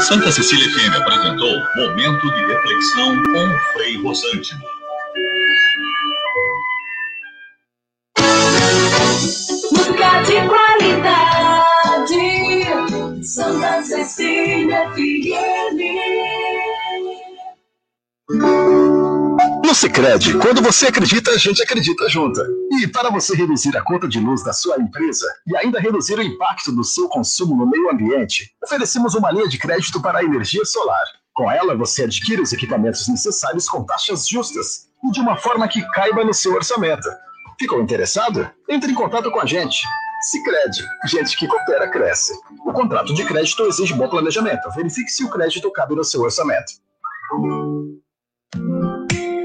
Santa Cecília FM apresentou Momento de Reflexão com Frei Rosântimo. Música de qualidade, Santa Cecília FM. No Sicredi, quando você acredita, a gente acredita junto. E para você reduzir a conta de luz da sua empresa e ainda reduzir o impacto do seu consumo no meio ambiente, oferecemos uma linha de crédito para a energia solar. Com ela, você adquire os equipamentos necessários com taxas justas e de uma forma que caiba no seu orçamento. Ficou interessado? Entre em contato com a gente. Sicredi, gente que coopera cresce. O contrato de crédito exige bom planejamento. Verifique se o crédito cabe no seu orçamento.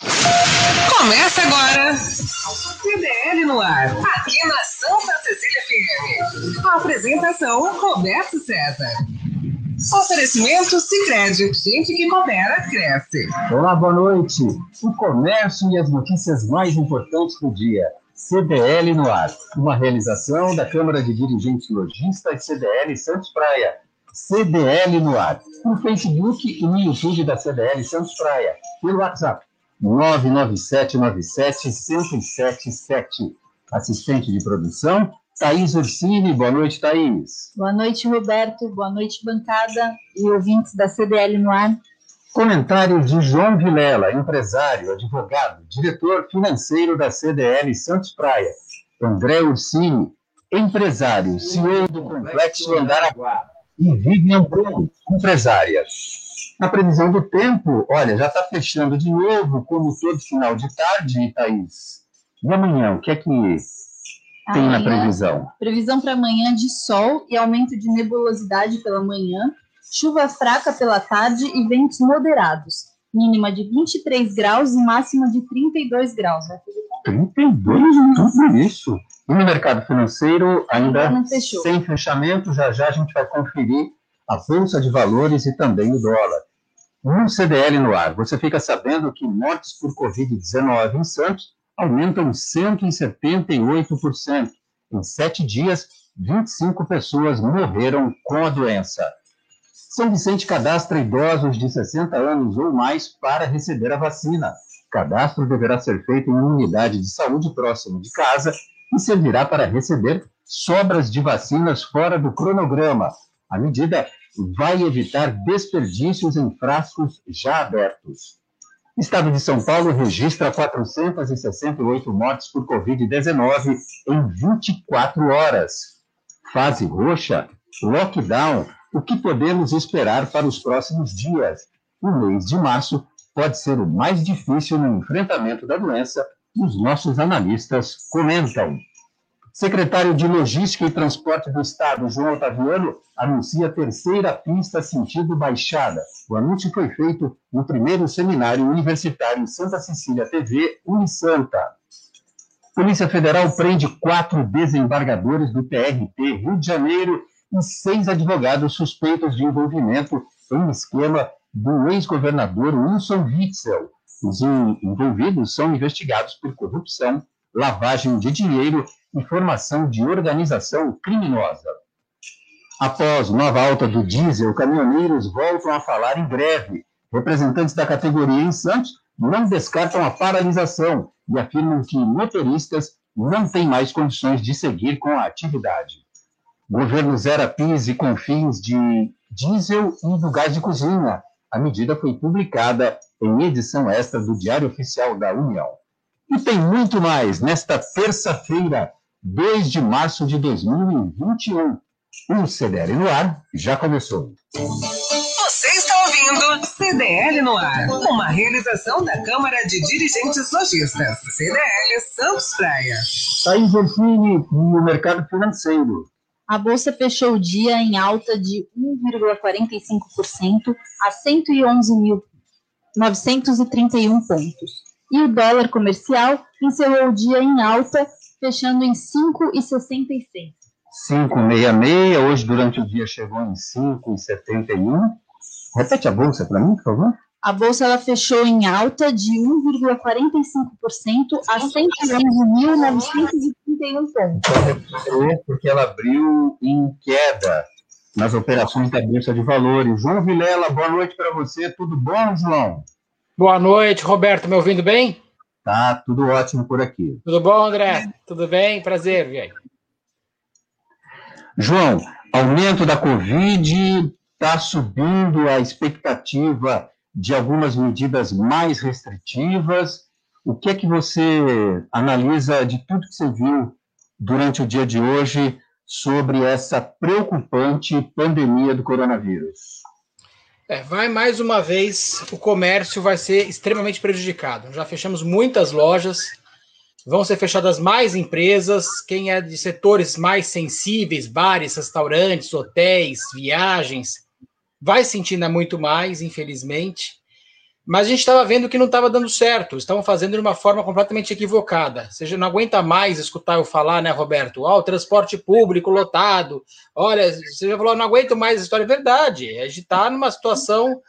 Começa agora. CDL no ar, aqui na Santa Cecília FM. A apresentação Roberto César. Oferecimento Sicredi, gente que coopera cresce. Olá, boa noite. O comércio e as notícias mais importantes do dia. CDL no ar, uma realização da Câmara de Dirigentes Logistas CDL Santos Praia. CDL no ar, no Facebook e no YouTube da CDL Santos Praia, pelo WhatsApp 99797-1077. Assistente de produção, Thaís Ursini. Boa noite, Thaís. Boa noite, Roberto. Boa noite, bancada e ouvintes da CDL no ar. Comentário de João Vilela, empresário, advogado, diretor financeiro da CDL Santos Praia. André Ursini, empresário, CEO do Complexo Andaraguá. E Vivian Bruno, empresária. Na previsão do tempo, olha, já está fechando de novo, como todo final de tarde, Thaís. E amanhã, o que é que tem na previsão? Previsão para amanhã de sol e aumento de nebulosidade pela manhã, chuva fraca pela tarde e ventos moderados. Mínima de 23 graus e máxima de 32 graus. Fazer 32, tudo isso. E no mercado financeiro, ainda sem fechamento, já já a gente vai conferir a Bolsa de Valores e também o dólar. No CDL no ar, você fica sabendo que mortes por Covid-19 em Santos aumentam 178%. Em sete dias, 25 pessoas morreram com a doença. São Vicente cadastra idosos de 60 anos ou mais para receber a vacina. Cadastro deverá ser feito em uma unidade de saúde próxima de casa e servirá para receber sobras de vacinas fora do cronograma. A medida vai evitar desperdícios em frascos já abertos. Estado de São Paulo registra 468 mortes por Covid-19 em 24 horas. Fase roxa, lockdown. O que podemos esperar para os próximos dias? O mês de março pode ser o mais difícil no enfrentamento da doença, os nossos analistas comentam. Secretário de Logística e Transporte do Estado, João Otaviano, anuncia terceira pista sentido Baixada. O anúncio foi feito no primeiro seminário universitário em Santa Cecília TV, Unisanta. Polícia Federal prende quatro desembargadores do TRT Rio de Janeiro e seis advogados suspeitos de envolvimento em esquema do ex-governador Wilson Witzel. Os en- envolvidos são investigados por corrupção, lavagem de dinheiro e formação de organização criminosa. Após nova alta do diesel, caminhoneiros voltam a falar em greve. Representantes da categoria em Santos não descartam a paralisação e afirmam que motoristas não têm mais condições de seguir com a atividade. Governo zera PIS e confins de diesel e do gás de cozinha. A medida foi publicada em edição extra do Diário Oficial da União. E tem muito mais nesta terça-feira, 2 de março de 2021. O CDL no ar já começou. Você está ouvindo CDL no ar, uma realização da Câmara de Dirigentes Lojistas, CDL Santos Praia. Thaís Orfini, no mercado financeiro. A bolsa fechou o dia em alta de 1,45% a 111.931 pontos. E o dólar comercial encerrou o dia em alta, fechando em 5,66. 566, hoje durante o dia chegou em 5,71. Repete a bolsa para mim, por favor. A bolsa ela fechou em alta de 1,45% a 111.931 pontos. É porque ela abriu em queda nas operações da Bolsa de Valores. João Vilela, boa noite para você. Tudo bom, João? Boa noite, Roberto. Me ouvindo bem? Tá, tudo ótimo por aqui. Tudo bom, André? Tudo bem? Prazer, aí? João, aumento da Covid está subindo a expectativa de algumas medidas mais restritivas. O que é que você analisa de tudo que você viu durante o dia de hoje sobre essa preocupante pandemia do coronavírus? É, vai mais uma vez, o comércio vai ser extremamente prejudicado. Já fechamos muitas lojas, vão ser fechadas mais empresas. Quem é de setores mais sensíveis, bares, restaurantes, hotéis, viagens, vai sentindo muito mais, infelizmente. Mas a gente estava vendo que não estava dando certo, estavam fazendo de uma forma completamente equivocada. Você já não aguenta mais escutar eu falar, né, Roberto? Ah, o transporte público lotado. Olha, você já falou, não aguento mais a história. É verdade, a gente está numa situação,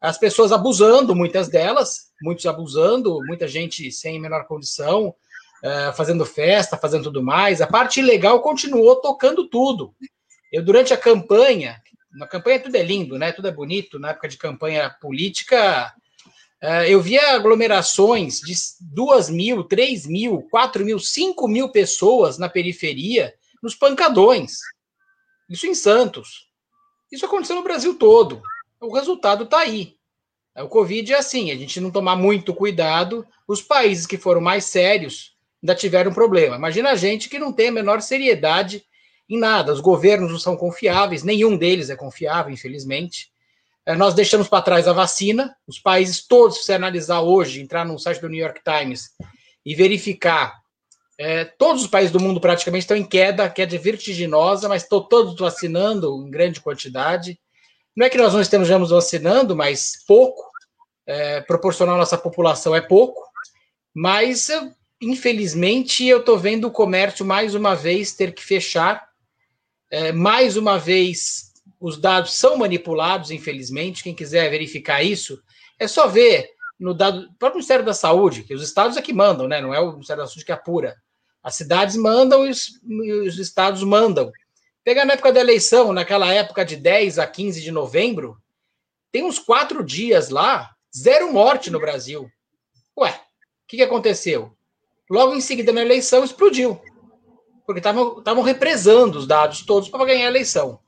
as pessoas abusando, muitas delas, muitos abusando, muita gente sem menor condição, uh, fazendo festa, fazendo tudo mais. A parte ilegal continuou tocando tudo. Eu, durante a campanha, na campanha tudo é lindo, né? Tudo é bonito. Na época de campanha política, eu via aglomerações de 2 mil, 3 mil, 4 mil, 5 mil pessoas na periferia, nos pancadões. Isso em Santos. Isso aconteceu no Brasil todo. O resultado está aí. O Covid é assim: a gente não tomar muito cuidado, os países que foram mais sérios ainda tiveram problema. Imagina a gente que não tem a menor seriedade em nada. Os governos não são confiáveis, nenhum deles é confiável, infelizmente. É, nós deixamos para trás a vacina. Os países todos, se você analisar hoje, entrar no site do New York Times e verificar, é, todos os países do mundo praticamente estão em queda, queda vertiginosa, mas estão todos vacinando em grande quantidade. Não é que nós não estejamos vacinando, mas pouco, é, proporcional à nossa população é pouco, mas infelizmente eu estou vendo o comércio mais uma vez ter que fechar, é, mais uma vez os dados são manipulados, infelizmente. Quem quiser verificar isso, é só ver no dado do próprio Ministério da Saúde, que os estados é que mandam, né? Não é o Ministério da Saúde que apura. As cidades mandam e os, os estados mandam. Pegar na época da eleição, naquela época de 10 a 15 de novembro, tem uns quatro dias lá, zero morte no Brasil. Ué, o que, que aconteceu? Logo em seguida, na eleição, explodiu. Porque estavam represando os dados todos para ganhar a eleição.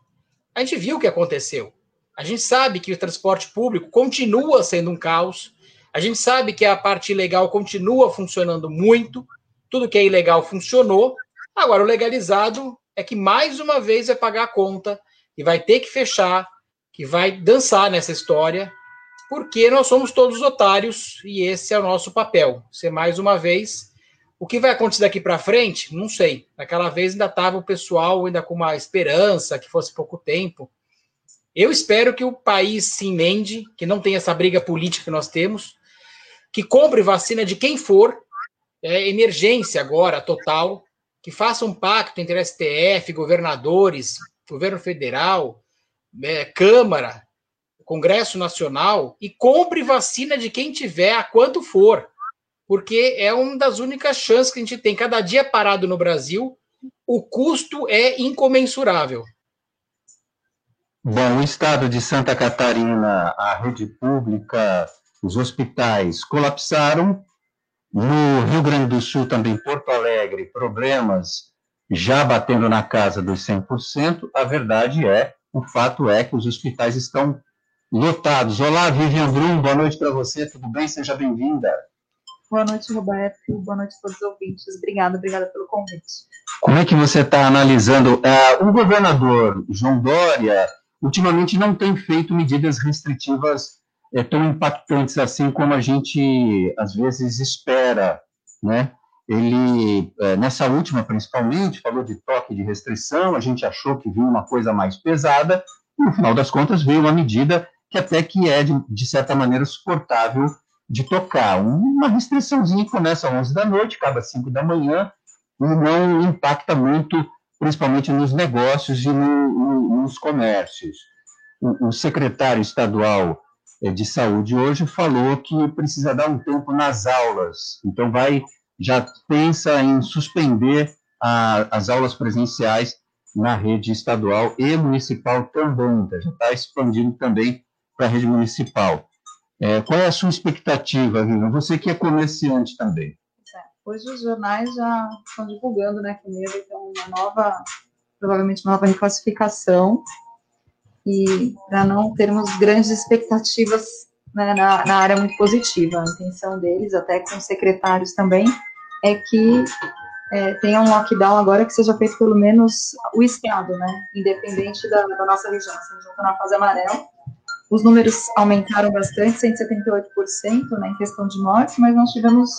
A gente viu o que aconteceu. A gente sabe que o transporte público continua sendo um caos. A gente sabe que a parte ilegal continua funcionando muito. Tudo que é ilegal funcionou. Agora, o legalizado é que mais uma vez vai pagar a conta e vai ter que fechar, que vai dançar nessa história, porque nós somos todos otários e esse é o nosso papel. Ser mais uma vez o que vai acontecer daqui para frente? Não sei. Naquela vez ainda estava o pessoal ainda com uma esperança que fosse pouco tempo. Eu espero que o país se emende, que não tenha essa briga política que nós temos, que compre vacina de quem for, é, emergência agora, total, que faça um pacto entre STF, governadores, governo federal, é, Câmara, Congresso Nacional, e compre vacina de quem tiver, a quanto for porque é uma das únicas chances que a gente tem. Cada dia parado no Brasil, o custo é incomensurável. Bom, o estado de Santa Catarina, a rede pública, os hospitais colapsaram. No Rio Grande do Sul, também Porto Alegre, problemas já batendo na casa dos 100%. A verdade é, o fato é que os hospitais estão lotados. Olá, Vivian Brum, boa noite para você, tudo bem? Seja bem-vinda. Boa noite, Roberto. Boa noite a todos os ouvintes. Obrigada, obrigada pelo convite. Como é que você está analisando? Uh, o governador João Dória, ultimamente, não tem feito medidas restritivas é, tão impactantes assim como a gente, às vezes, espera, né? Ele, é, nessa última, principalmente, falou de toque de restrição, a gente achou que vinha uma coisa mais pesada, e no final das contas veio uma medida que até que é, de, de certa maneira, suportável de tocar. Uma restriçãozinha começa às 11 da noite, acaba às 5 da manhã, e não impacta muito, principalmente nos negócios e no, no, nos comércios. O, o, secretário estadual eh, de saúde hoje falou que precisa dar um tempo nas aulas, então vai já pensa em suspender a, as aulas presenciais na rede estadual e municipal também, tá? já está expandindo também para a rede municipal. É, qual é a sua expectativa, Vivian? Você que é comerciante também. É, hoje os jornais já estão divulgando, né, o medo então uma nova, provavelmente uma nova reclassificação, e para não termos grandes expectativas né, na, na, área muito positiva. A intenção deles, até com os secretários também, é que é, tenha um lockdown agora que seja feito pelo menos o estado, né, independente da, da nossa região. Se a gente está na fase amarela, os números aumentaram bastante, 178% né, em questão de morte, mas nós tivemos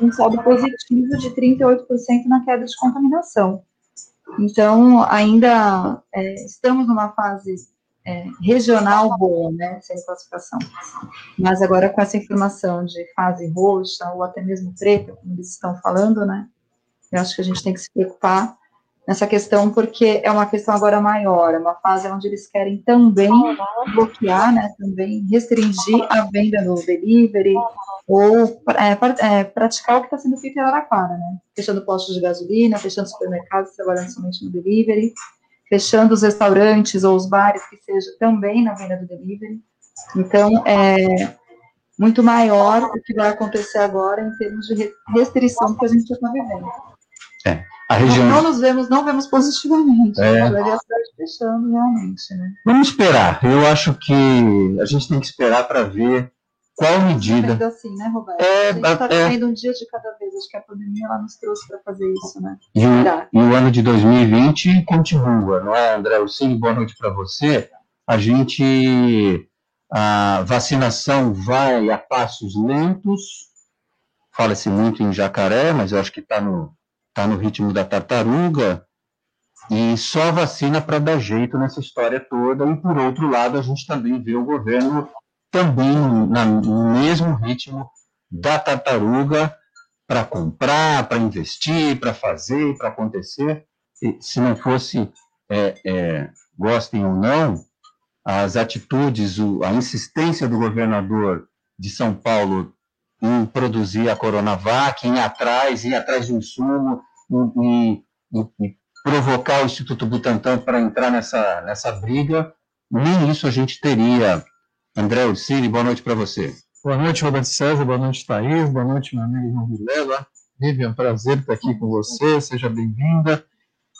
um saldo positivo de 38% na queda de contaminação. Então, ainda é, estamos numa fase é, regional boa, né, sem classificação. Mas agora com essa informação de fase roxa ou até mesmo preta, como eles estão falando, né, eu acho que a gente tem que se preocupar nessa questão, porque é uma questão agora maior, é uma fase onde eles querem também bloquear, né, também restringir a venda no delivery, ou é, é, praticar o que está sendo feito em Araraquara, né, fechando postos de gasolina, fechando supermercados, trabalhando somente no delivery, fechando os restaurantes ou os bares que seja também na venda do delivery, então, é muito maior o que vai acontecer agora em termos de restrição que a gente está vivendo. É. A região... Não, nos vemos, não vemos positivamente. É. A cidade fechando realmente, né? Vamos esperar. Eu acho que a gente tem que esperar para ver qual medida. assim, né, Roberto? É, a gente está é... vivendo um dia de cada vez. Acho que a pandemia ela nos trouxe para fazer isso, né? E o, e o, ano de 2020 continua, não é, André? Sim, boa noite para você. A gente. A vacinação vai a passos lentos. Fala-se muito em jacaré, mas eu acho que está no, está no ritmo da tartaruga, e só vacina para dar jeito nessa história toda. E, por outro lado, a gente também vê o governo também na, no mesmo ritmo da tartaruga para comprar, para investir, para fazer, para acontecer. E, se não fosse, é, é, gostem ou não, as atitudes, a insistência do governador de São Paulo em produzir a Coronavac, em ir atrás, ir atrás de insumo, e, e, e provocar o Instituto Butantan para entrar nessa, nessa briga, nem isso a gente teria. André Ursini, boa noite para você. Boa noite, Roberto César, boa noite, Thaís, boa noite, meu amigo João Vilela. Vivian, prazer estar aqui com você, seja bem-vinda.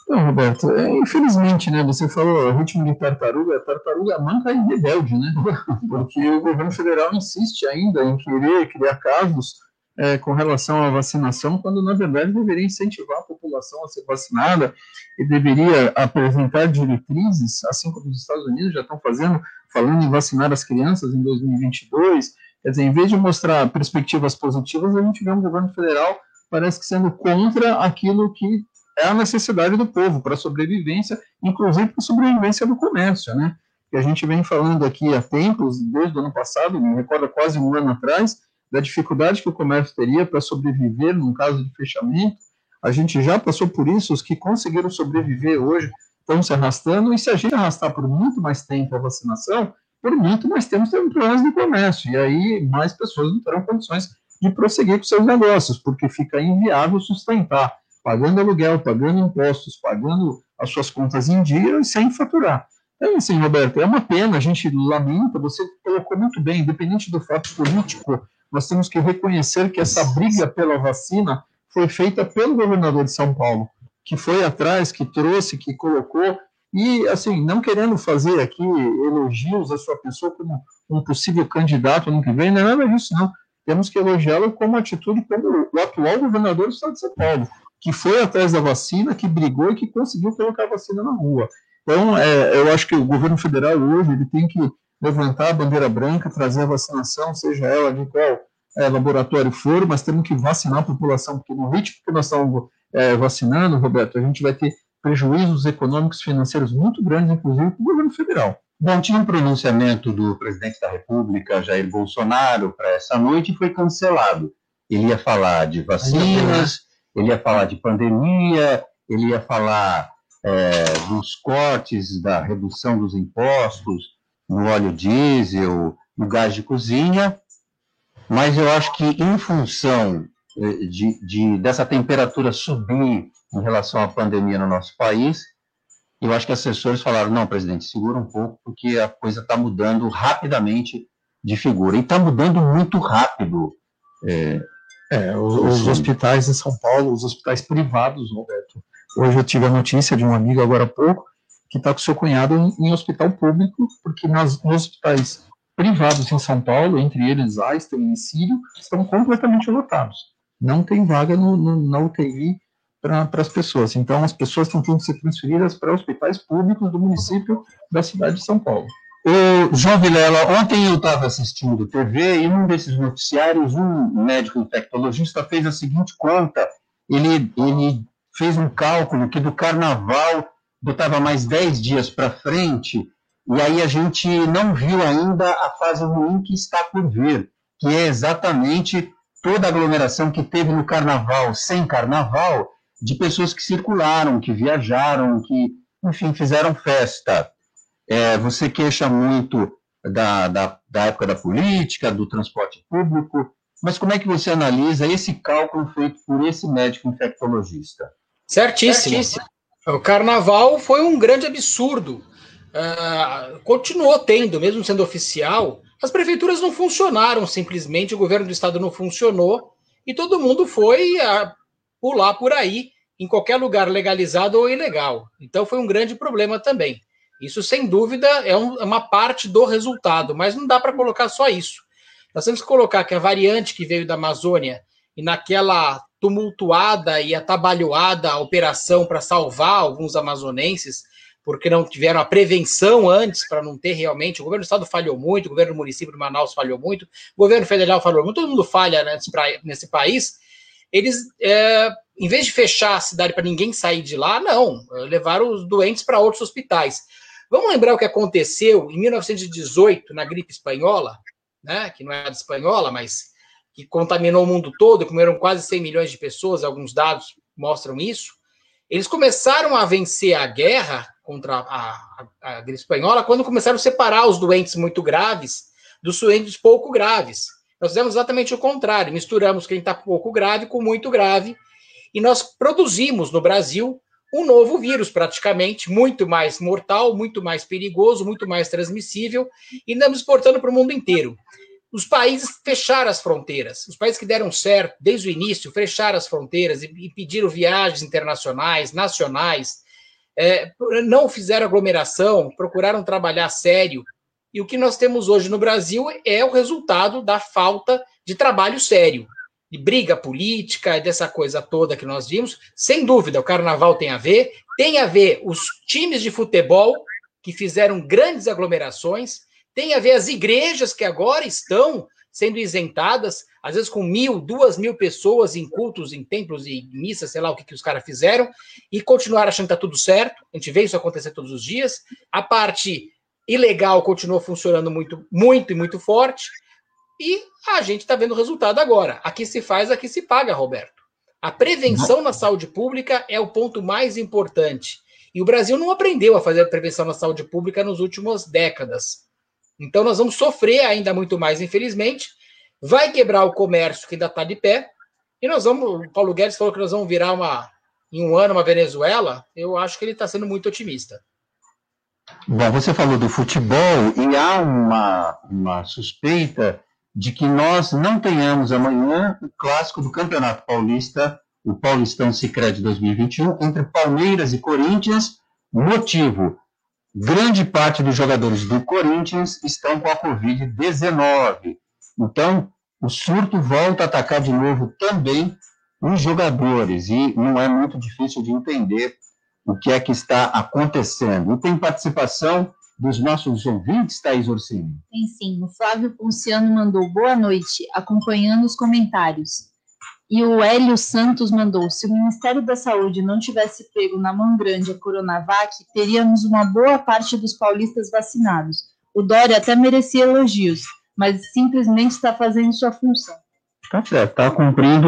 Então, Roberto, é, infelizmente, né, você falou ritmo de tartaruga, tartaruga manca e rebelde, né? Porque o governo federal insiste ainda em querer criar casos é, com relação à vacinação, quando na verdade deveria incentivar a população a ser vacinada e deveria apresentar diretrizes, assim como os Estados Unidos já estão fazendo, falando em vacinar as crianças em 2022. Quer dizer, em vez de mostrar perspectivas positivas, a gente vê um governo federal parece que sendo contra aquilo que é a necessidade do povo para sobrevivência, inclusive para sobrevivência do comércio, né? Que a gente vem falando aqui há tempos, desde o ano passado, me recordo quase um ano atrás, da dificuldade que o comércio teria para sobreviver num caso de fechamento. A gente já passou por isso, os que conseguiram sobreviver hoje estão se arrastando, e se a gente arrastar por muito mais tempo a vacinação, por muito mais tempo teremos problemas no comércio, e aí mais pessoas não terão condições de prosseguir com seus negócios, porque fica inviável sustentar pagando aluguel, pagando impostos, pagando as suas contas em dia e sem faturar. Então, assim, Roberto, é uma pena, a gente lamenta, você colocou muito bem, independente do fato político, nós temos que reconhecer que essa briga pela vacina foi feita pelo governador de São Paulo, que foi atrás, que trouxe, que colocou, e, assim, não querendo fazer aqui elogios à sua pessoa como um possível candidato ano que vem, não é nada disso, não. Temos que elogiá-lo como atitude como o atual governador do estado de São Paulo, que foi atrás da vacina, que brigou e que conseguiu colocar a vacina na rua. Então, é, eu acho que o governo federal hoje ele tem que levantar a bandeira branca, trazer a vacinação, seja ela de qual é, laboratório for, mas temos que vacinar a população, porque no ritmo que nós estamos é, vacinando, Roberto, a gente vai ter prejuízos econômicos financeiros muito grandes, inclusive para o governo federal. Bom, tinha um pronunciamento do presidente da República, Jair Bolsonaro, para essa noite e foi cancelado. Ele ia falar de vacinas, ele ia falar de pandemia, ele ia falar é, dos cortes, da redução dos impostos no óleo diesel, no gás de cozinha, mas eu acho que em função eh, de, de, dessa temperatura subir em relação à pandemia no nosso país, eu acho que assessores falaram, não, presidente, segura um pouco, porque a coisa está mudando rapidamente de figura. E está mudando muito rápido. É, é os, os, hospitais em São Paulo, os hospitais privados, Roberto. Hoje eu tive a notícia de um amigo agora há pouco, que está com seu cunhado em, em, hospital público, porque nas, nos hospitais privados em São Paulo, entre eles Einstein e Sírio, estão completamente lotados. Não tem vaga no, no, na UTI para as pessoas. Então, as pessoas estão tendo que ser transferidas para hospitais públicos do município da cidade de São Paulo. O João Vilela, ontem eu estava assistindo TV e num desses noticiários, um médico infectologista fez a seguinte conta. Ele, ele fez um cálculo que do carnaval botava mais 10 dias para frente, e aí a gente não viu ainda a fase ruim que está por vir, que é exatamente toda a aglomeração que teve no carnaval, sem carnaval, de pessoas que circularam, que viajaram, que, enfim, fizeram festa. É, você queixa muito da, da, da época da política, do transporte público, mas como é que você analisa esse cálculo feito por esse médico infectologista? Certíssimo. Certíssimo. O carnaval foi um grande absurdo. Uh, continuou tendo, mesmo sendo oficial, as prefeituras não funcionaram simplesmente, o governo do estado não funcionou e todo mundo foi a pular por aí em qualquer lugar legalizado ou ilegal. Então foi um grande problema também. Isso, sem dúvida, é, um, é uma parte do resultado, mas não dá para colocar só isso. Nós temos que colocar que a variante que veio da Amazônia e naquela tumultuada e atabalhoada operação para salvar alguns amazonenses, porque não tiveram a prevenção antes para não ter realmente. O governo do estado falhou muito, o governo do município de Manaus falhou muito, o governo federal falhou muito, todo mundo falha nesse, nesse país. Eles, é, em vez de fechar a cidade para ninguém sair de lá, não, levaram os doentes para outros hospitais. Vamos lembrar o que aconteceu em 1918 na gripe espanhola, né, que não é a espanhola, mas que contaminou o mundo todo, comeram quase 100 milhões de pessoas, alguns dados mostram isso. Eles começaram a vencer a guerra contra a, a, a gripe espanhola quando começaram a separar os doentes muito graves dos doentes pouco graves. Nós fizemos exatamente o contrário, misturamos quem está pouco grave com muito grave, e nós produzimos no Brasil um novo vírus, praticamente, muito mais mortal, muito mais perigoso, muito mais transmissível, e andamos exportando para o mundo inteiro os países fecharam as fronteiras. Os países que deram certo desde o início fecharam as fronteiras e, e pediram viagens internacionais, nacionais, é, não fizeram aglomeração, procuraram trabalhar sério. E o que nós temos hoje no Brasil é o resultado da falta de trabalho sério, de briga política, dessa coisa toda que nós vimos. Sem dúvida, o carnaval tem a ver, tem a ver os times de futebol que fizeram grandes aglomerações tem a ver as igrejas que agora estão sendo isentadas, às vezes com mil, duas mil pessoas em cultos, em templos e missas, sei lá o que, que os caras fizeram, e continuar achando que está tudo certo. A gente vê isso acontecer todos os dias. A parte ilegal continuou funcionando muito, muito e muito forte. E a gente está vendo o resultado agora. Aqui se faz, aqui se paga, Roberto. A prevenção na saúde pública é o ponto mais importante. E o Brasil não aprendeu a fazer a prevenção na saúde pública nas últimas décadas. Então nós vamos sofrer ainda muito mais, infelizmente. Vai quebrar o comércio que ainda está de pé. E nós vamos. O Paulo Guedes falou que nós vamos virar uma, em um ano uma Venezuela. Eu acho que ele está sendo muito otimista. Bom, você falou do futebol e há uma, uma suspeita de que nós não tenhamos amanhã o clássico do Campeonato Paulista, o Paulistão Sicredi 2021, entre Palmeiras e Corinthians. Motivo: grande parte dos jogadores do Corinthians estão com a Covid-19. Então, o surto volta a atacar de novo também os jogadores, e não é muito difícil de entender o que é que está acontecendo. E tem participação dos nossos ouvintes, Thaís Orsini? Tem sim. O Flávio Ponciano mandou boa noite, acompanhando os comentários. E o Hélio Santos mandou: se o Ministério da Saúde não tivesse pego na mão grande a Coronavac, teríamos uma boa parte dos paulistas vacinados. O Dória até merecia elogios, mas simplesmente está fazendo sua função. Tá certo, está cumprindo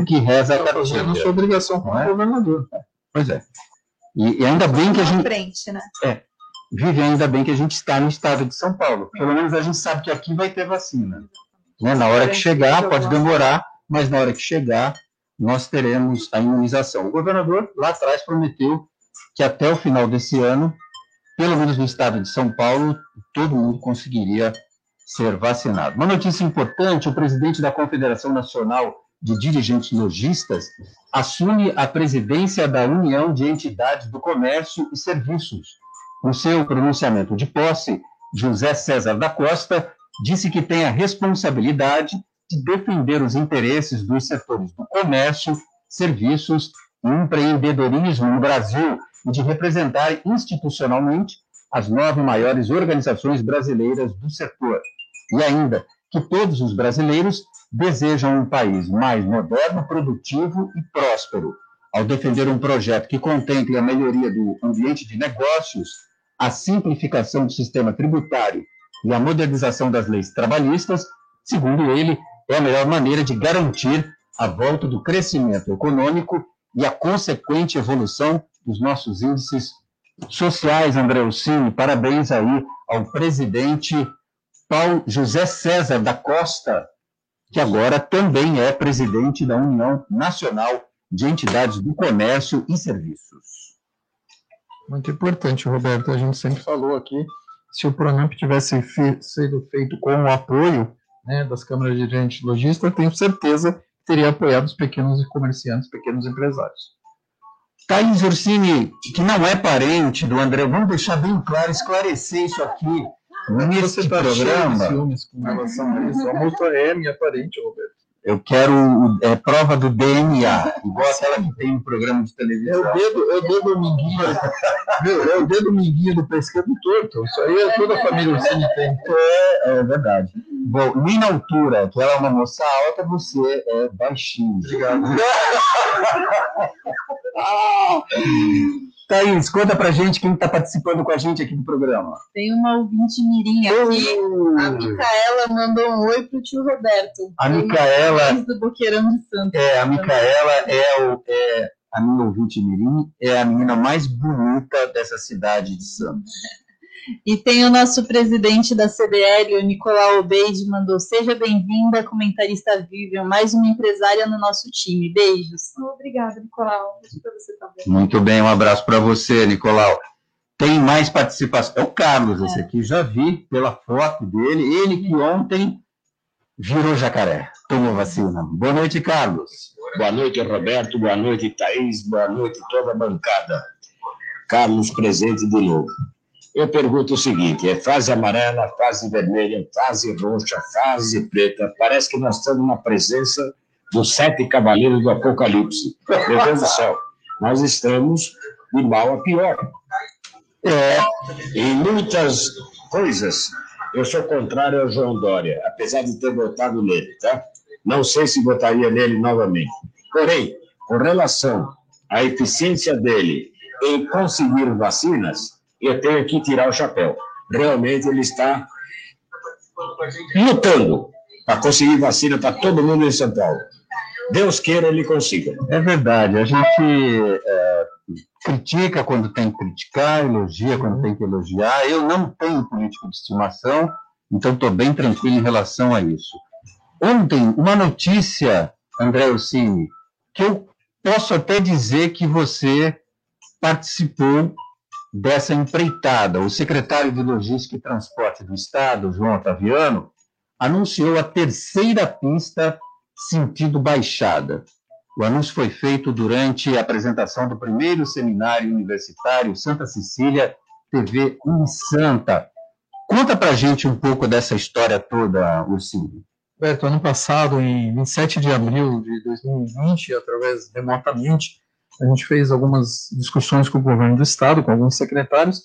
o que reza a Está fazendo a sua obrigação como é? governador. Pois é. E, e ainda bem que a Na gente. frente, né? É, vive ainda bem que a gente está no estado de São Paulo. Pelo menos a gente sabe que aqui vai ter vacina. Né? Na hora que chegar, pode demorar, mas na hora que chegar, nós teremos a imunização. O governador lá atrás prometeu que até o final desse ano, pelo menos no estado de São Paulo, todo mundo conseguiria ser vacinado. Uma notícia importante: o presidente da Confederação Nacional de Dirigentes Logistas assume a presidência da União de Entidades do Comércio e Serviços. No seu pronunciamento de posse, José César da Costa disse que tem a responsabilidade de defender os interesses dos setores do comércio, serviços e empreendedorismo no Brasil e de representar institucionalmente as nove maiores organizações brasileiras do setor. E ainda que todos os brasileiros desejam um país mais moderno, produtivo e próspero. Ao defender um projeto que contemple a melhoria do ambiente de negócios, a simplificação do sistema tributário e a modernização das leis trabalhistas, segundo ele, é a melhor maneira de garantir a volta do crescimento econômico e a consequente evolução dos nossos índices sociais, André Ucini. Parabéns aí ao presidente Paulo José César da Costa, que agora também é presidente da União Nacional de Entidades do Comércio e Serviços. Muito importante, Roberto. A gente sempre falou aqui, se o Pronamp tivesse fe- sido feito com o apoio né, das câmaras de dirigentes lojistas, tenho certeza que teria apoiado os pequenos comerciantes, pequenos empresários. Thaís Ursini, que não é parente do André, vamos deixar bem claro, esclarecer isso aqui nesse Você tá cheio de programa. ciúmes com relação a isso. A moça é minha parente, Roberto. Eu quero é, prova do DNA, igual aquela que tem no programa de É televisão. o dedo, é o dedo minguinho, meu, é o dedo minguinho do pescado torto. Isso aí é toda a família Ursini tem. É, é verdade. Bom, minha altura, que ela é uma moça alta, você é baixinho. Obrigado. Thaís, conta pra gente quem está participando com a gente aqui do programa. Tem uma ouvinte mirim aqui. A Micaela mandou um oi pro tio Roberto. A Micaela- Desde do Boqueirão de Santos. É, a Micaela é, o, é a minha ouvinte Mirim, é a menina mais bonita dessa cidade de Santos. E tem o nosso presidente da CDL, o Nicolau Obeide, mandou: Seja bem-vinda, comentarista Vivian, mais uma empresária no nosso time. Beijos. Obrigada, Nicolau. Beijo pra você também. Muito bem, um abraço para você, Nicolau. Tem mais participação. É o Carlos, esse aqui, já vi pela foto dele. Ele que ontem virou jacaré, tomou vacina. Boa noite, Carlos. Boa noite, Roberto. Boa noite, Thaís. Boa noite, toda a bancada. Carlos, presente de novo. Eu pergunto o seguinte: é fase amarela, fase vermelha, fase roxa, fase preta. Parece que nós estamos na presença dos sete cavaleiros do Apocalipse. Meu Deus do céu, nós estamos de mal a pior. É. Em muitas coisas, eu sou contrário ao João Dória, apesar de ter votado nele, tá? Não sei se votaria nele novamente. Porém, com relação à eficiência dele em conseguir vacinas, eu tenho que tirar o chapéu. Realmente ele está lutando para conseguir vacina para todo mundo em São Paulo. Deus queira ele consiga. É verdade, a gente é, critica quando tem que criticar, elogia quando tem que elogiar. Eu não tenho político de estimação, então estou bem tranquilo em relação a isso. Ontem, uma notícia, André Orsini, que eu posso até dizer que você participou dessa empreitada. O secretário de Logística e Transporte do Estado, João Otaviano, anunciou a terceira pista sentido Baixada. O anúncio foi feito durante a apresentação do primeiro seminário universitário Santa Cecília TV em Santa. Conta para gente um pouco dessa história toda, Ursinho. Roberto, ano passado, em 27 de abril de 2020, através remotamente, a gente fez algumas discussões com o governo do estado, com alguns secretários,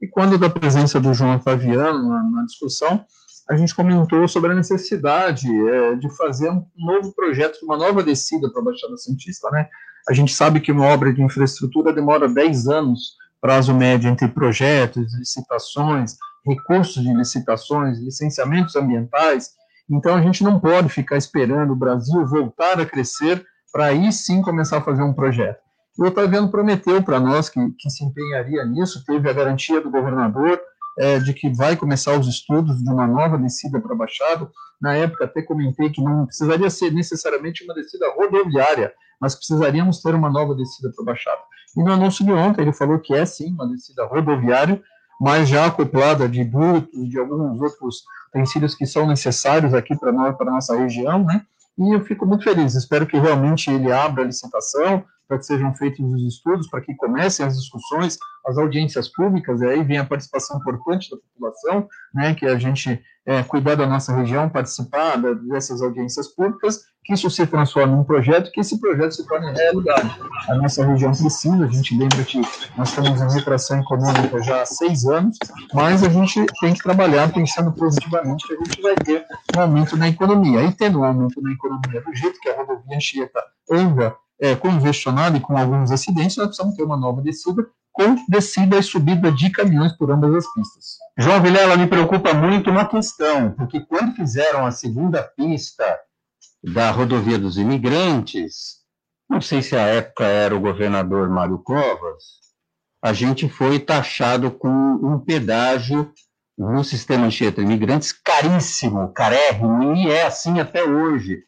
e quando da presença do João Faviano na, na discussão, a gente comentou sobre a necessidade é, de fazer um novo projeto, uma nova descida para a Baixada Santista, né? A gente sabe que uma obra de infraestrutura demora 10 anos, prazo médio entre projetos, licitações, recursos de licitações, licenciamentos ambientais. Então a gente não pode ficar esperando o Brasil voltar a crescer para aí sim começar a fazer um projeto. O Otaviano prometeu para nós que, que se empenharia nisso, teve a garantia do governador, é, de que vai começar os estudos de uma nova descida para Baixado. Na época, até comentei que não precisaria ser necessariamente uma descida rodoviária, mas precisaríamos ter uma nova descida para Baixado. E no anúncio de ontem, ele falou que é sim uma descida rodoviária, mas já acoplada de dutos, de alguns outros utensílios que são necessários aqui para nós, para nossa região, né? E eu fico muito feliz. Espero que realmente ele abra a licitação, para que sejam feitos os estudos, para que comecem as discussões, as audiências públicas, e aí vem a participação importante da população, né, que a gente é, cuidar da nossa região, participar dessas audiências públicas, que isso se transforme em um projeto, que esse projeto se torne realidade. A nossa região precisa, a gente lembra que nós estamos em retração econômica já há seis anos, mas a gente tem que trabalhar pensando positivamente que a gente vai ter um aumento na economia. E tendo um aumento na economia do jeito que a rodovia Anchieta anda é, congestionada e com alguns acidentes, nós precisamos ter uma nova descida com descida e subida de caminhões por ambas as pistas. João Vilela, me preocupa muito uma questão, porque quando fizeram a segunda pista da rodovia dos imigrantes, não sei se a época era o governador Mário Covas, a gente foi taxado com um pedágio no sistema Anchieta Imigrantes caríssimo, carérrimo, e é assim até hoje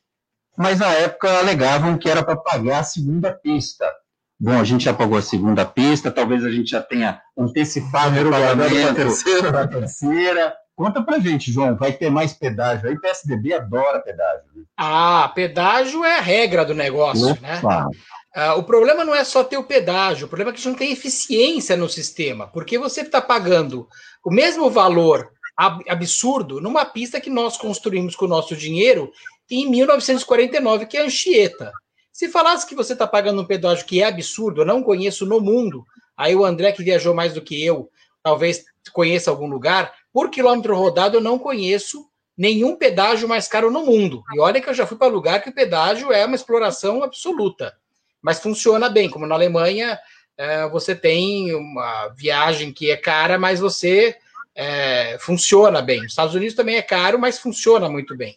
mas na época alegavam que era para pagar a segunda pista. Bom, a gente já pagou a segunda pista, talvez a gente já tenha antecipado o pagamento para a terceira. terceira. Conta pra gente, João, vai ter mais pedágio aí? PSDB adora pedágio. Né? Ah, pedágio é a regra do negócio, Opa. né? Ah, o problema não é só ter o pedágio, o problema é que a gente não tem eficiência no sistema, porque você está pagando o mesmo valor absurdo numa pista que nós construímos com o nosso dinheiro em 1949, que é Anchieta. Se falasse que você está pagando um pedágio que é absurdo, eu não conheço no mundo, aí o André, que viajou mais do que eu, talvez conheça algum lugar, por quilômetro rodado eu não conheço nenhum pedágio mais caro no mundo. E olha que eu já fui para lugar que o pedágio é uma exploração absoluta, mas funciona bem, como na Alemanha é, você tem uma viagem que é cara, mas você é, funciona bem. Nos Estados Unidos também é caro, mas funciona muito bem.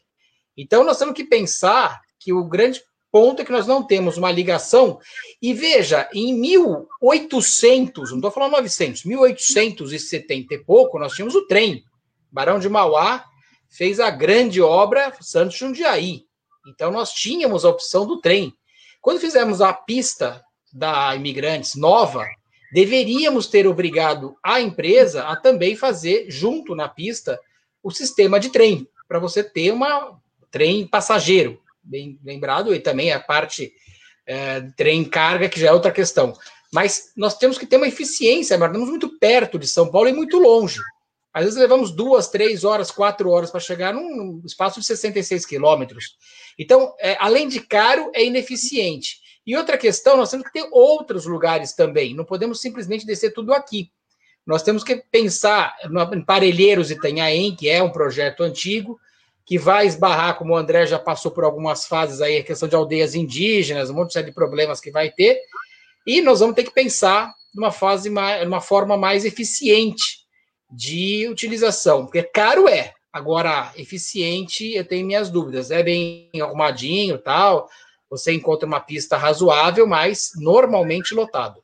Então, nós temos que pensar que o grande ponto é que nós não temos uma ligação. E veja, em 1800, não estou falando 900, 1870 e pouco, nós tínhamos o trem. Barão de Mauá fez a grande obra Santos Jundiaí. Então, nós tínhamos a opção do trem. Quando fizemos a pista da Imigrantes nova, deveríamos ter obrigado a empresa a também fazer, junto na pista, o sistema de trem, para você ter uma trem passageiro, bem lembrado, e também a parte é, trem carga, que já é outra questão. Mas nós temos que ter uma eficiência, nós estamos muito perto de São Paulo e muito longe. Às vezes levamos duas, três horas, quatro horas para chegar num espaço de 66 quilômetros. Então, é, além de caro, é ineficiente. E outra questão, nós temos que ter outros lugares também. Não podemos simplesmente descer tudo aqui. Nós temos que pensar em Parelheiros Itanhaém, que é um projeto antigo, que vai esbarrar, como o André já passou por algumas fases aí, a questão de aldeias indígenas, um monte de problemas que vai ter, e nós vamos ter que pensar numa fase mais, numa forma mais eficiente de utilização, porque caro é, agora eficiente eu tenho minhas dúvidas, é bem arrumadinho, tal, você encontra uma pista razoável, mas normalmente lotado.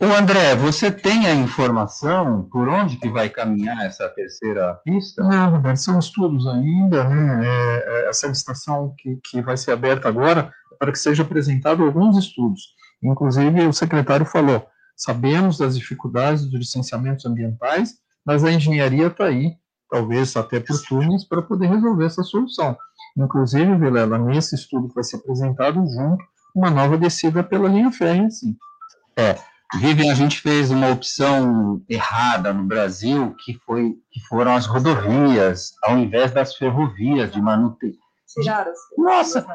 O André, você tem a informação por onde que vai caminhar essa terceira pista? Não, Roberto, são estudos ainda, né? É, é, essa licitação que, que vai ser aberta agora é para que seja apresentado alguns estudos. Inclusive, o secretário falou, Sabemos das dificuldades dos licenciamentos ambientais, mas a engenharia está aí, talvez até por turnos, para poder resolver essa solução. Inclusive, Vilela, nesse estudo que vai ser apresentado junto, uma nova descida pela linha férrea, sim. É, Vivian, a gente fez uma opção errada no Brasil, que, foi, que foram as rodovias, ao invés das ferrovias de manutenção. Tiraram. Nossa,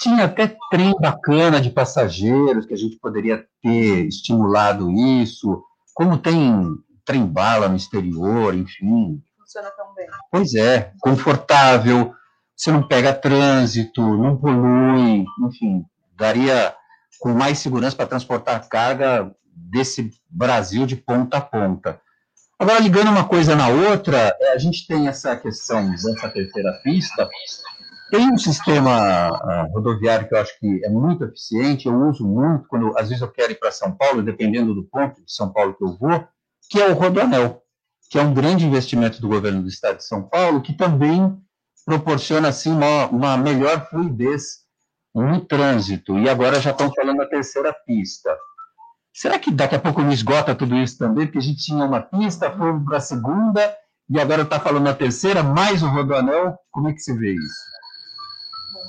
tinha até trem bacana de passageiros, que a gente poderia ter estimulado isso, como tem trem-bala no exterior, enfim. Funciona tão bem. Pois é, confortável, você não pega trânsito, não polui, enfim, daria com mais segurança para transportar carga desse Brasil de ponta a ponta. Agora, ligando uma coisa na outra, é, a gente tem essa questão dessa terceira pista. Tem um sistema uh, rodoviário que eu acho que é muito eficiente, eu uso muito, quando às vezes eu quero ir para São Paulo, dependendo do ponto de São Paulo que eu vou, que é o Rodoanel, que é um grande investimento do governo do estado de São Paulo, que também proporciona assim, uma, uma melhor fluidez no trânsito. E agora já estão falando da terceira pista. Será que daqui a pouco não esgota tudo isso também? Porque a gente tinha uma pista, foi para a segunda, e agora está falando a terceira, mais o Rodoanel. Como é que se vê isso?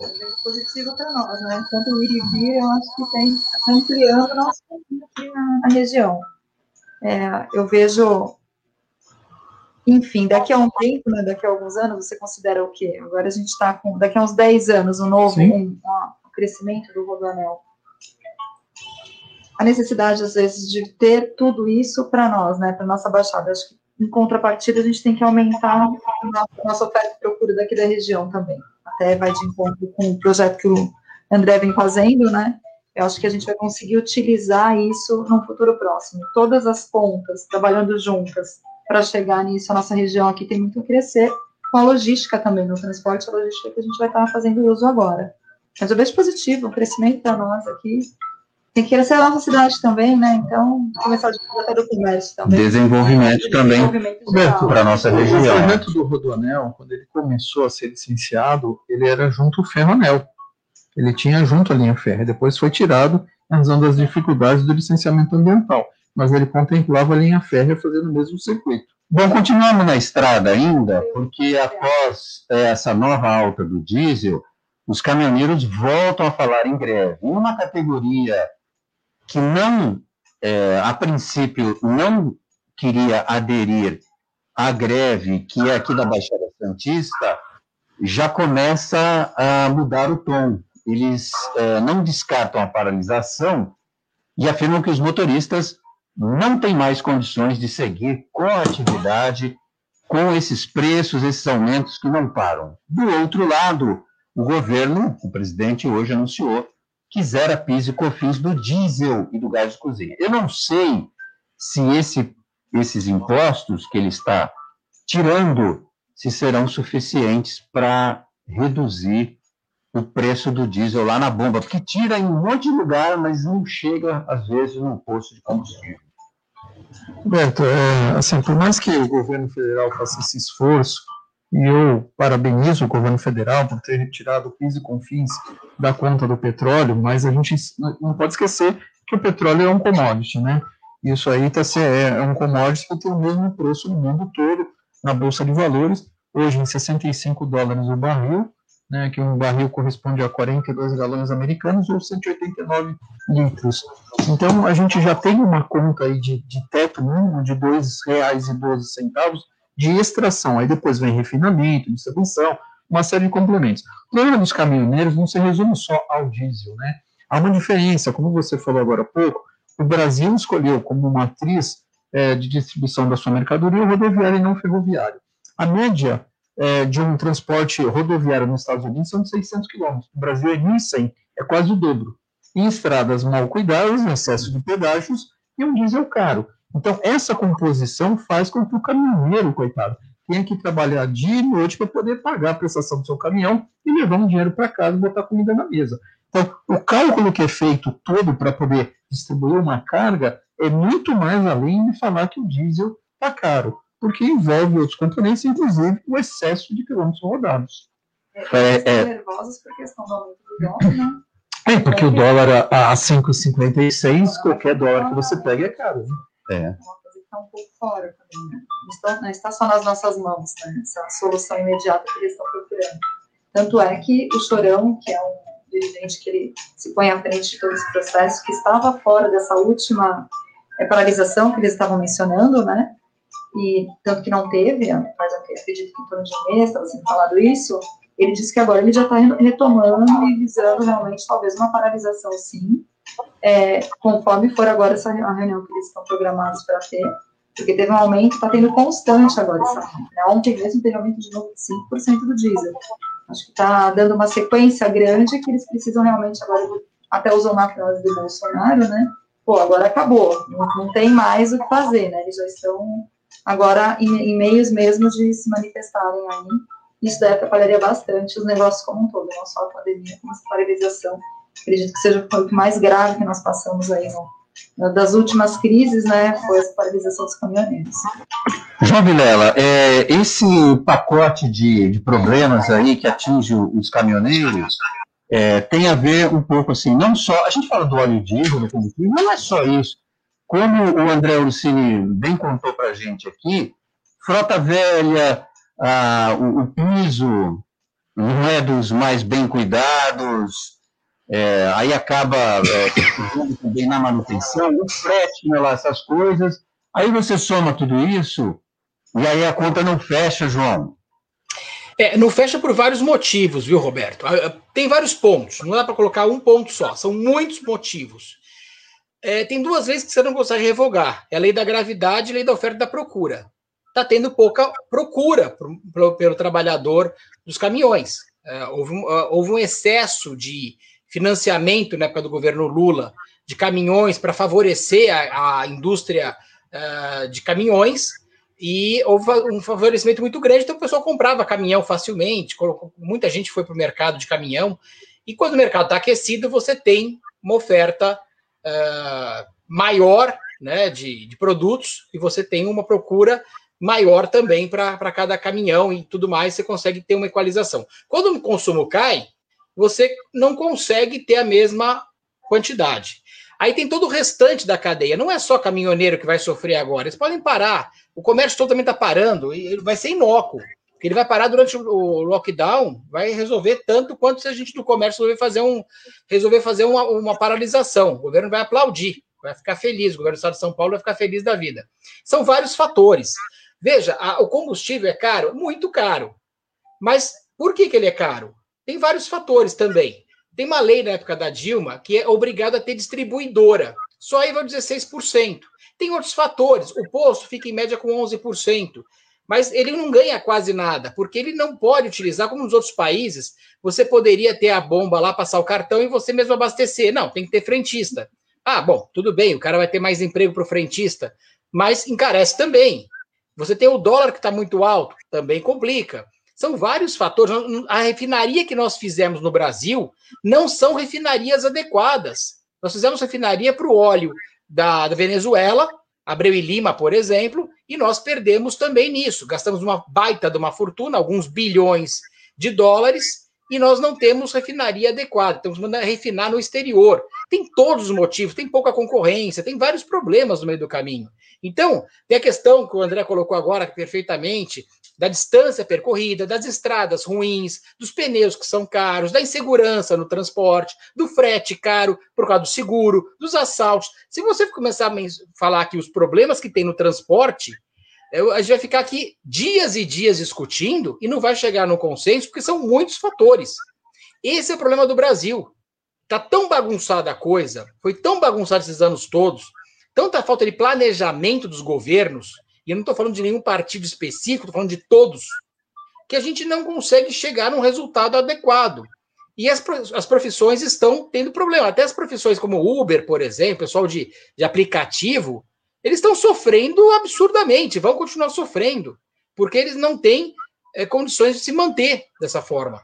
É positivo para nós, né? Tanto o ir vir, eu acho que tem tá ampliando nosso aqui na, na região. É, eu vejo, enfim, daqui a um tempo, né, daqui a alguns anos, você considera o quê? Agora a gente está com, daqui a uns 10 anos, um novo um, um, um crescimento do Rodoanel a necessidade, às vezes, de ter tudo isso para nós, né, para nossa baixada. Acho que, em contrapartida, a gente tem que aumentar a nossa oferta e procura daqui da região também. Até vai de encontro com o projeto que o André vem fazendo, né? Eu acho que a gente vai conseguir utilizar isso no futuro próximo. Todas as pontas trabalhando juntas para chegar nisso. A nossa região aqui tem muito a crescer com a logística também, no transporte e logística que a gente vai estar fazendo uso agora. Mas eu vejo positivo, o crescimento para nós aqui tem que crescer a nossa cidade também, né? Então, começar a desenvolver do comércio também. Desenvolvimento é, também para a nossa região. O projeto do Rodoanel, quando ele começou a ser licenciado, ele era junto ao Ferroanel. Ele tinha junto a linha férrea. Depois foi tirado em razão das dificuldades do licenciamento ambiental. Mas ele contemplava a linha férrea fazendo o mesmo circuito. Bom, continuamos na estrada ainda, porque após é, essa nova alta do diesel, os caminhoneiros voltam a falar em greve. Em uma categoria que não, é, a princípio, não queria aderir à greve, que é aqui da Baixada Santista, já começa a mudar o tom. Eles é, não descartam a paralisação e afirmam que os motoristas não têm mais condições de seguir com a atividade, com esses preços, esses aumentos que não param. Do outro lado, o governo, o presidente hoje anunciou que zera PIS e COFINS do diesel e do gás de cozinha. Eu não sei se esse, esses impostos que ele está tirando se serão suficientes para reduzir o preço do diesel lá na bomba, porque tira em um monte de lugar, mas não chega, às vezes, no posto de combustível. Roberto, é, assim, por mais que o governo federal faça esse esforço e eu parabenizo o governo federal por ter retirado PIS e CONFINS da conta do petróleo, mas a gente não pode esquecer que o petróleo é um commodity, né? Isso aí tá, é, é um commodity que tem o mesmo preço no mundo todo, na Bolsa de Valores, hoje em 65 dólares o barril, né, que um barril corresponde a 42 galões americanos ou 189 litros. Então, a gente já tem uma conta aí de, de teto mínimo de R$ 2,12 de extração. Aí depois vem refinamento, distribuição, uma série de complementos. O problema dos caminhoneiros não se resume só ao diesel, né? Há uma diferença, como você falou agora há pouco, o Brasil escolheu como matriz é, de distribuição da sua mercadoria o rodoviário e não ferroviário. A média é, de um transporte rodoviário nos Estados Unidos são de 600 quilômetros. No Brasil é 1.100, é quase o dobro. Em estradas mal cuidadas, excesso de pedágios e um diesel caro. Então, essa composição faz com que o caminhoneiro, coitado, tenha que trabalhar dia e noite para poder pagar a prestação do seu caminhão e levar um dinheiro para casa e botar comida na mesa. Então, o cálculo que é feito todo para poder distribuir uma carga é muito mais além de falar que o diesel está caro, porque envolve outros componentes, inclusive o excesso de quilômetros rodados. É, é, é, nervosos por questão do aumento do dólar, né? É, porque o dólar a, a 5,56, qualquer dólar que você pega é caro. Né? É. Está um pouco fora também, né? Não está, só nas nossas mãos, né? Essa é solução imediata que eles estão procurando. Tanto é que o Chorão, que é um dirigente que ele se põe à frente de todo esse processo, que estava fora dessa última é, paralisação que eles estavam mencionando, né? E tanto que não teve, mas acredito que em torno de um mês estava sendo falado isso, ele disse que agora ele já está retomando e visando realmente talvez uma paralisação sim, é, conforme for agora essa a reunião que eles estão programados para ter, porque teve um aumento, está tendo constante agora essa né? Ontem mesmo teve um aumento de 5% do diesel. Acho que está dando uma sequência grande que eles precisam realmente agora, até usam uma frase do Bolsonaro, né? Pô, agora acabou, não, não tem mais o que fazer, né? Eles já estão agora em, em meios mesmo de se manifestarem aí isso daí atrapalharia bastante os negócios como um todo, não só a pandemia, como essa paralisação. Acredito que seja o mais grave que nós passamos aí no, das últimas crises, né, foi essa paralisação dos caminhoneiros. João Vilela, é, esse pacote de, de, problemas aí que atinge os caminhoneiros é, tem a ver um pouco assim, não só, a gente fala do óleo diesel, do combustível, mas não é só isso. Como o André Ursini bem contou para a gente aqui, frota velha, ah, o, o, piso não é dos mais bem cuidados, é, aí acaba é, também na manutenção, o frete, né, lá, essas coisas. Aí você soma tudo isso e aí a conta não fecha, João. É, não fecha por vários motivos, viu, Roberto? Ah, ah, tem vários pontos, não dá para colocar um ponto só, são muitos motivos. É, tem duas leis que você não consegue revogar: é a lei da gravidade e a lei da oferta e da procura está tendo pouca procura pro, pro, pelo trabalhador dos caminhões. É, houve, uh, houve, um, excesso de financiamento na época do governo Lula de caminhões para favorecer a, a indústria uh, de caminhões e houve um favorecimento muito grande, então o pessoal comprava caminhão facilmente, muita gente foi para o mercado de caminhão, e quando o mercado está aquecido, você tem uma oferta uh, maior né, de, de, produtos e você tem uma procura maior também para cada caminhão e tudo mais, você consegue ter uma equalização. Quando o consumo cai, você não consegue ter a mesma quantidade. Aí tem todo o restante da cadeia. Não é só caminhoneiro que vai sofrer agora. Eles podem parar. O comércio todo também está parando e vai ser inócuo. Porque ele vai parar durante o lockdown, vai resolver tanto quanto se a gente do comércio resolver fazer, um, resolver fazer uma, uma paralisação. O governo vai aplaudir, vai ficar feliz. O governo do Estado de São Paulo vai ficar feliz da vida. São vários fatores. Veja, a, o combustível é caro? Muito caro. Mas por que, que ele é caro? Tem vários fatores também. Tem uma lei na época da Dilma que é obrigada a ter distribuidora. Só aí vai 16%. Tem outros fatores. O posto fica em média com 11%. Mas ele não ganha quase nada, porque ele não pode utilizar, como nos outros países, você poderia ter a bomba lá, passar o cartão e você mesmo abastecer. Não, tem que ter frentista. Ah, bom, tudo bem, o cara vai ter mais emprego para o frentista, mas encarece também. Você tem o dólar que está muito alto, também complica. São vários fatores. A refinaria que nós fizemos no Brasil não são refinarias adequadas. Nós fizemos refinaria para o óleo da, da Venezuela, Abreu e Lima, por exemplo, e nós perdemos também nisso. Gastamos uma baita de uma fortuna, alguns bilhões de dólares, e nós não temos refinaria adequada. Temos que refinar no exterior. Tem todos os motivos, tem pouca concorrência, tem vários problemas no meio do caminho. Então, tem a questão que o André colocou agora perfeitamente, da distância percorrida, das estradas ruins, dos pneus que são caros, da insegurança no transporte, do frete caro por causa do seguro, dos assaltos. Se você começar a falar aqui os problemas que tem no transporte, a gente vai ficar aqui dias e dias discutindo e não vai chegar no consenso, porque são muitos fatores. Esse é o problema do Brasil. Tá tão bagunçada a coisa, foi tão bagunçada esses anos todos, tanta falta de planejamento dos governos, e eu não estou falando de nenhum partido específico, estou falando de todos, que a gente não consegue chegar num resultado adequado. E as, as profissões estão tendo problema. Até as profissões como Uber, por exemplo, pessoal de, de aplicativo, eles estão sofrendo absurdamente, vão continuar sofrendo, porque eles não têm é, condições de se manter dessa forma.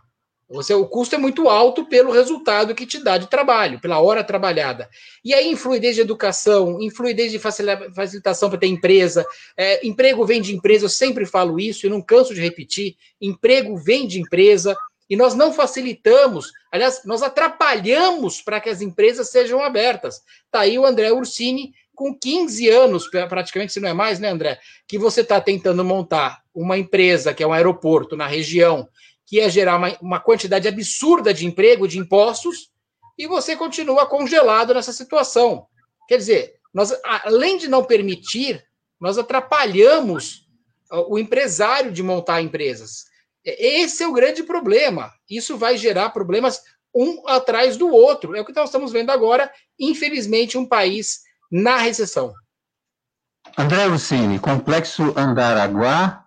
Você, o custo é muito alto pelo resultado que te dá de trabalho, pela hora trabalhada. E aí influi desde educação, influi desde facilitação para ter empresa. É, emprego vem de empresa, eu sempre falo isso e não canso de repetir. Emprego vem de empresa. E nós não facilitamos, aliás, nós atrapalhamos para que as empresas sejam abertas. Está aí o André Ursini, com 15 anos, praticamente, se não é mais, né, André? Que você está tentando montar uma empresa, que é um aeroporto na região, que ia gerar uma, uma quantidade absurda de emprego, de impostos, e você continua congelado nessa situação. Quer dizer, nós, além de não permitir, nós atrapalhamos o empresário de montar empresas. Esse é o grande problema. Isso vai gerar problemas um atrás do outro. É o que nós estamos vendo agora, infelizmente, um país na recessão. André Lucini, Complexo Andaraguá,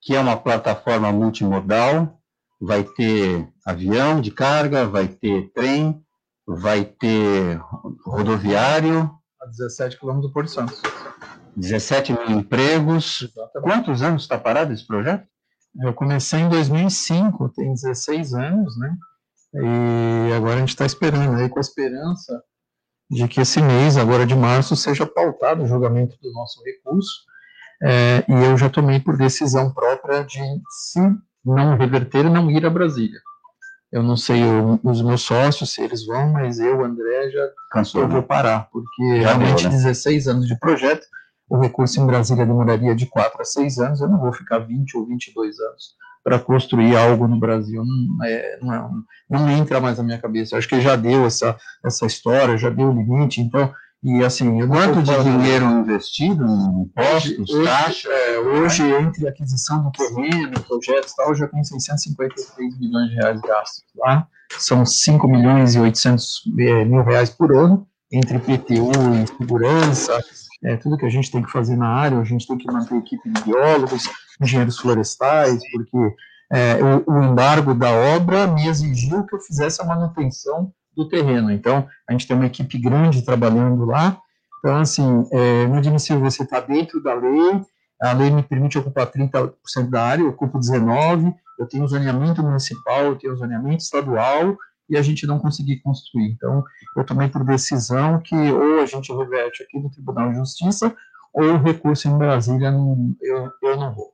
que é uma plataforma multimodal, vai ter avião de carga, vai ter trem, vai ter rodoviário. A 17 quilômetros do Porto Santos. 17 mil empregos. Exatamente. Quantos anos está parado esse projeto? Eu comecei em 2005, tem 16 anos, né? E agora a gente está esperando aí com a esperança de que esse mês, agora de março, seja pautado o julgamento do nosso recurso. É, e eu já tomei por decisão própria de, se não reverter, não ir a Brasília. Eu não sei eu, os meus sócios se eles vão, mas eu, André, já Cansou, eu vou parar, porque já realmente deu, né? 16 anos de projeto, o recurso em Brasília demoraria de 4 a 6 anos, eu não vou ficar 20 ou 22 anos para construir algo no Brasil. Não, é, não, é, não, entra mais na minha cabeça. Eu acho que já deu essa, essa história, já deu o limite, então e assim, quanto de dinheiro investido em impostos, hoje, taxa? É, hoje, entre aquisição do terreno, projetos e tal, já tem 653 milhões de reais gastos lá. São 5 milhões e 800 é, mil reais por ano, entre PTU e segurança, é, tudo que a gente tem que fazer na área, a gente tem que manter equipe de biólogos, engenheiros florestais, porque é, o, o embargo da obra me exigiu que eu fizesse a manutenção do terreno. Então, a gente tem uma equipe grande trabalhando lá. Então, assim, é, não admissível você estar dentro da lei, a lei me permite ocupar 30% da área, eu ocupo 19%, eu tenho zoneamento municipal, eu tenho zoneamento estadual, e a gente não conseguir construir. Então, eu tomei por decisão que ou a gente reverte aqui no Tribunal de Justiça, ou o recurso em Brasília, eu, eu não vou.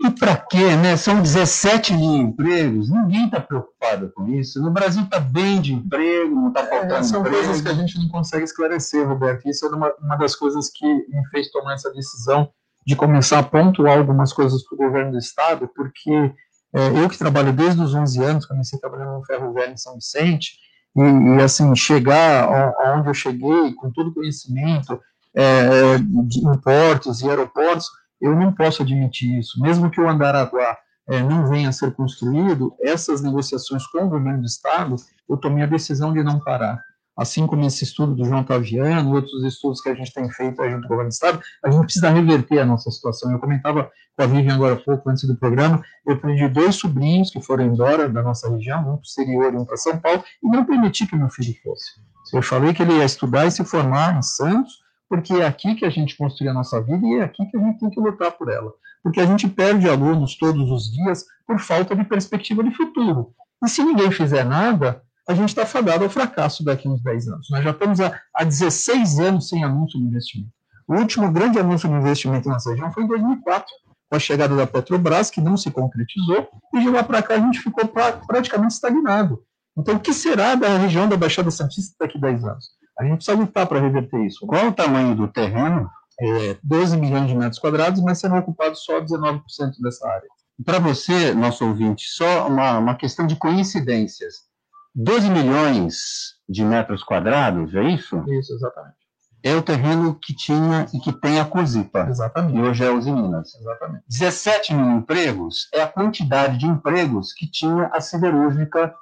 E para quê, né? São 17 mil empregos, ninguém está preocupado com isso. No Brasil está bem de emprego, não está faltando é, são emprego. coisas que a gente não consegue esclarecer, Roberto. Isso é uma, uma das coisas que me fez tomar essa decisão de começar a pontuar algumas coisas para o governo do Estado, porque é, eu que trabalho desde os 11 anos, comecei trabalhando no Ferro Velho em São Vicente, e, e assim, chegar aonde eu cheguei, com todo o conhecimento é, de importos e aeroportos, eu não posso admitir isso. Mesmo que o Andaraguá é, não venha a ser construído, essas negociações com o governo do Estado, eu tomei a decisão de não parar. Assim como esse estudo do João Taviano, outros estudos que a gente tem feito junto com o governo do Estado, a gente precisa reverter a nossa situação. Eu comentava com a Vivian agora há pouco, antes do programa, eu perdi dois sobrinhos que foram embora da nossa região, um para o exterior e um para São Paulo, e não permiti que meu filho fosse. Eu falei que ele ia estudar e se formar em Santos, porque é aqui que a gente construi a nossa vida e é aqui que a gente tem que lutar por ela. Porque a gente perde alunos todos os dias por falta de perspectiva de futuro. E se ninguém fizer nada, a gente está fadado ao fracasso daqui a uns 10 anos. Nós já estamos há, há 16 anos sem anúncio de investimento. O último grande anúncio de investimento na nossa região foi em 2004, com a chegada da Petrobras, que não se concretizou, e de lá para cá a gente ficou pra, praticamente estagnado. Então, o que será da região da Baixada Santista daqui a 10 anos? A gente precisa lutar para reverter isso. Qual o tamanho do terreno? É 12 milhões de metros quadrados, mas sendo ocupado só 19% dessa área. Para você, nosso ouvinte, só uma, uma questão de coincidências. 12 milhões de metros quadrados, é isso? Isso, exatamente. É o terreno que tinha e que tem a COSIPA. Exatamente. E hoje é Uzi Minas. Exatamente. 17 mil empregos é a quantidade de empregos que tinha a siderúrgica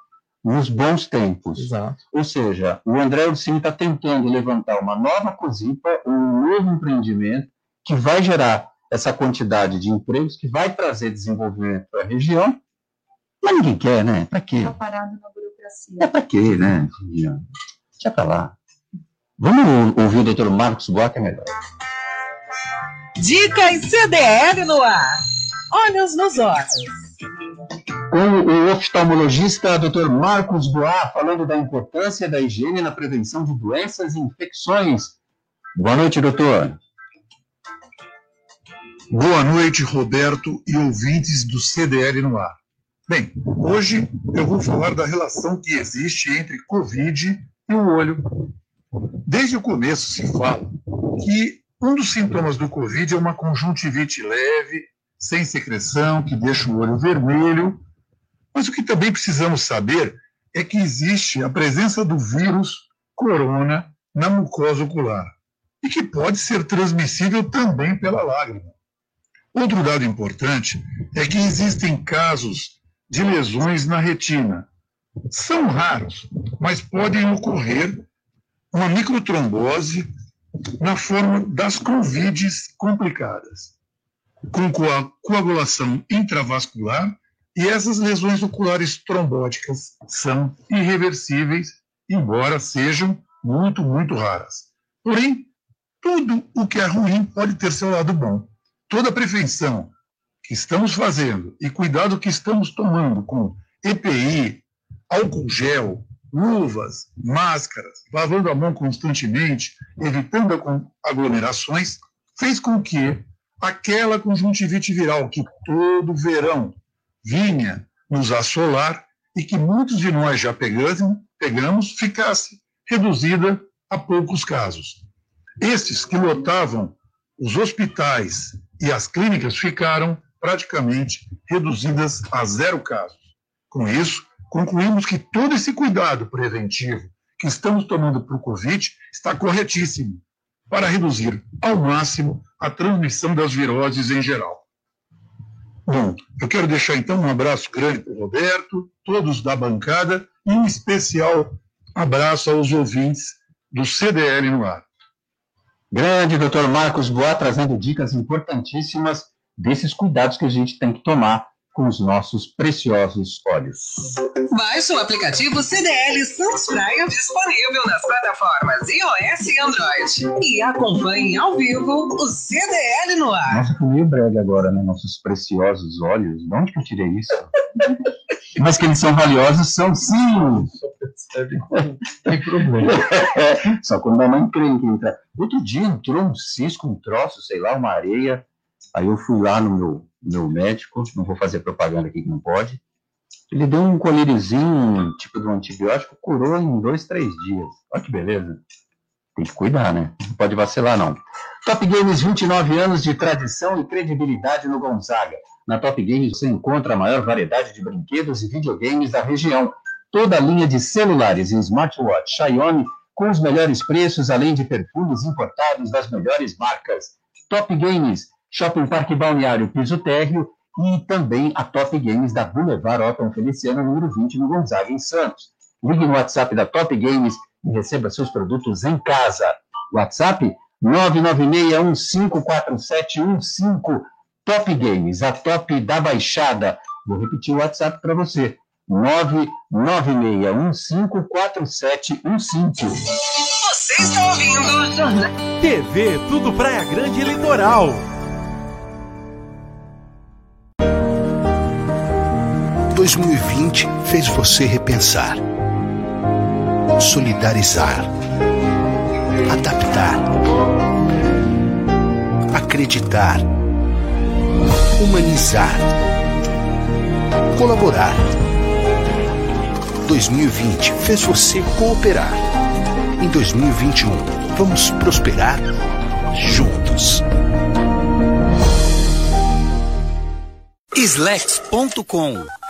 nos bons tempos. Exato. Ou seja, o André Ursini está tentando levantar uma nova COSIPA, um novo empreendimento que vai gerar essa quantidade de empregos, que vai trazer desenvolvimento para a região, mas ninguém quer, né? Para quê? Está parado na burocracia. É para quê, né? Deixa para lá. Vamos ouvir o doutor Marcos Boa, que é melhor. Dicas CDL no ar. Olhos nos olhos com o oftalmologista Dr. Marcos Boá, falando da importância da higiene na prevenção de doenças e infecções. Boa noite, doutor. Boa noite, Roberto e ouvintes do CDL no ar. Bem, hoje eu vou falar da relação que existe entre Covid e o olho. Desde o começo se fala que um dos sintomas do Covid é uma conjuntivite leve, sem secreção, que deixa o olho vermelho. Mas o que também precisamos saber é que existe a presença do vírus corona na mucosa ocular e que pode ser transmissível também pela lágrima. Outro dado importante é que existem casos de lesões na retina. São raros, mas podem ocorrer uma microtrombose na forma das convides complicadas, com coagulação intravascular, e essas lesões oculares trombóticas são irreversíveis, embora sejam muito, muito raras. Porém, tudo o que é ruim pode ter seu lado bom. Toda prevenção que estamos fazendo e cuidado que estamos tomando com EPI, álcool gel, luvas, máscaras, lavando a mão constantemente, evitando aglomerações, fez com que aquela conjuntivite viral que todo verão vinha nos assolar e que muitos de nós já pegamos, pegamos ficasse reduzida a poucos casos. Estes que lotavam os hospitais e as clínicas ficaram praticamente reduzidas a zero casos. Com isso, concluímos que todo esse cuidado preventivo que estamos tomando para o Covid está corretíssimo para reduzir ao máximo a transmissão das viroses em geral. Bom, eu quero deixar então um abraço grande para o Roberto, todos da bancada, e um especial abraço aos ouvintes do CDL no ar. Grande doutor Marcos Boa, trazendo dicas importantíssimas desses cuidados que a gente tem que tomar com os nossos preciosos olhos. Baixe o aplicativo CDL Santos Praia disponível nas plataformas iOS e Android. E acompanhe ao vivo o CDL no ar. Nossa, foi meio breve agora, né? Nossos preciosos olhos. De onde que eu tirei isso? Mas que eles são valiosos, são sim. Só percebe tem problema. Só quando a mãe crê que entra. Outro dia entrou um cisco, um troço, sei lá, uma areia Aí eu fui lá no meu, meu médico, não vou fazer propaganda aqui que não pode. Ele deu um colírizinho, tipo de um antibiótico, curou em dois, três dias. Olha que beleza. Tem que cuidar, né? Não pode vacilar, não. Top Games, 29 anos de tradição e credibilidade no Gonzaga. Na Top Games você encontra a maior variedade de brinquedos e videogames da região. Toda a linha de celulares e smartwatch Xiaomi com os melhores preços, além de perfumes importados das melhores marcas. Top Games, Shopping Parque Balneário Piso Térreo e também a Top Games da Boulevard Otton Feliciano, número 20, no Gonzaga, em Santos. Ligue no WhatsApp da Top Games e receba seus produtos em casa. WhatsApp 996154715. Top Games, a top da Baixada. Vou repetir o WhatsApp para você. 996154715. Você está ouvindo TV Tudo Praia Grande Litoral. 2020 fez você repensar, solidarizar, adaptar, acreditar, humanizar, colaborar. 2020 fez você cooperar. Em 2021, vamos prosperar juntos. Slex.com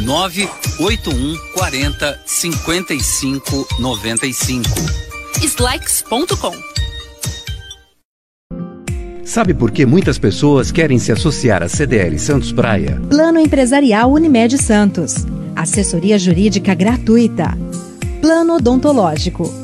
981 40 55 95. Slacks.com Sabe por que muitas pessoas querem se associar à CDL Santos Praia? Plano Empresarial Unimed Santos. Assessoria Jurídica gratuita. Plano Odontológico.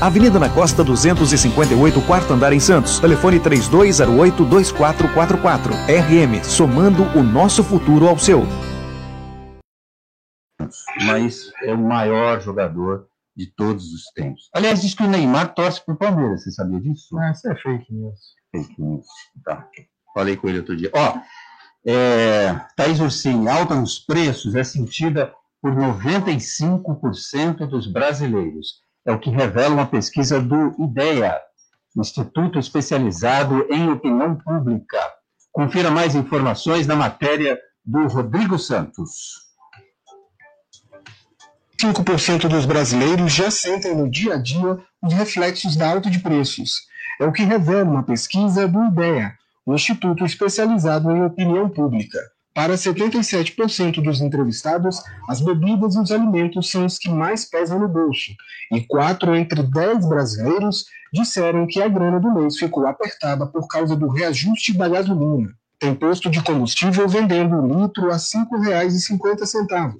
Avenida na Costa 258, quarto andar em Santos. Telefone 3208-2444. RM, somando o nosso futuro ao seu. Mas é o maior jogador de todos os tempos. Aliás, diz que o Neymar torce pro Palmeiras. Você sabia disso? Ah, isso é fake news. Fake news. Tá. Falei com ele outro dia. Ó, é, Thaís Ursini, alta nos preços é sentida por 95% dos brasileiros. É o que revela uma pesquisa do IDEA, Instituto Especializado em Opinião Pública. Confira mais informações na matéria do Rodrigo Santos. 5% dos brasileiros já sentem no dia a dia os reflexos da alta de preços. É o que revela uma pesquisa do IDEA, o Instituto Especializado em Opinião Pública. Para 77% dos entrevistados, as bebidas e os alimentos são os que mais pesam no bolso, e 4 entre 10 brasileiros disseram que a grana do mês ficou apertada por causa do reajuste da gasolina. Tem posto de combustível vendendo um litro a R$ 5,50.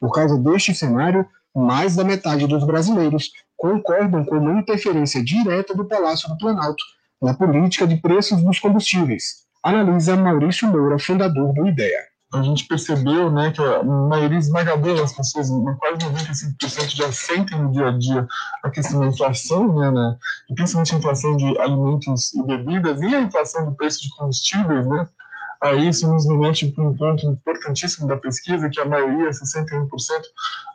Por causa deste cenário, mais da metade dos brasileiros concordam com uma interferência direta do Palácio do Planalto na política de preços dos combustíveis analisa Maurício Moura, fundador do IDEA. A gente percebeu né, que a maioria esmagadora das pessoas, quase 95%, já sentem no dia a dia a questão da inflação, né, né, principalmente a inflação de alimentos e bebidas e a inflação do preço de combustíveis, né, a isso nos remete para um ponto importantíssimo da pesquisa, que a maioria, 61%,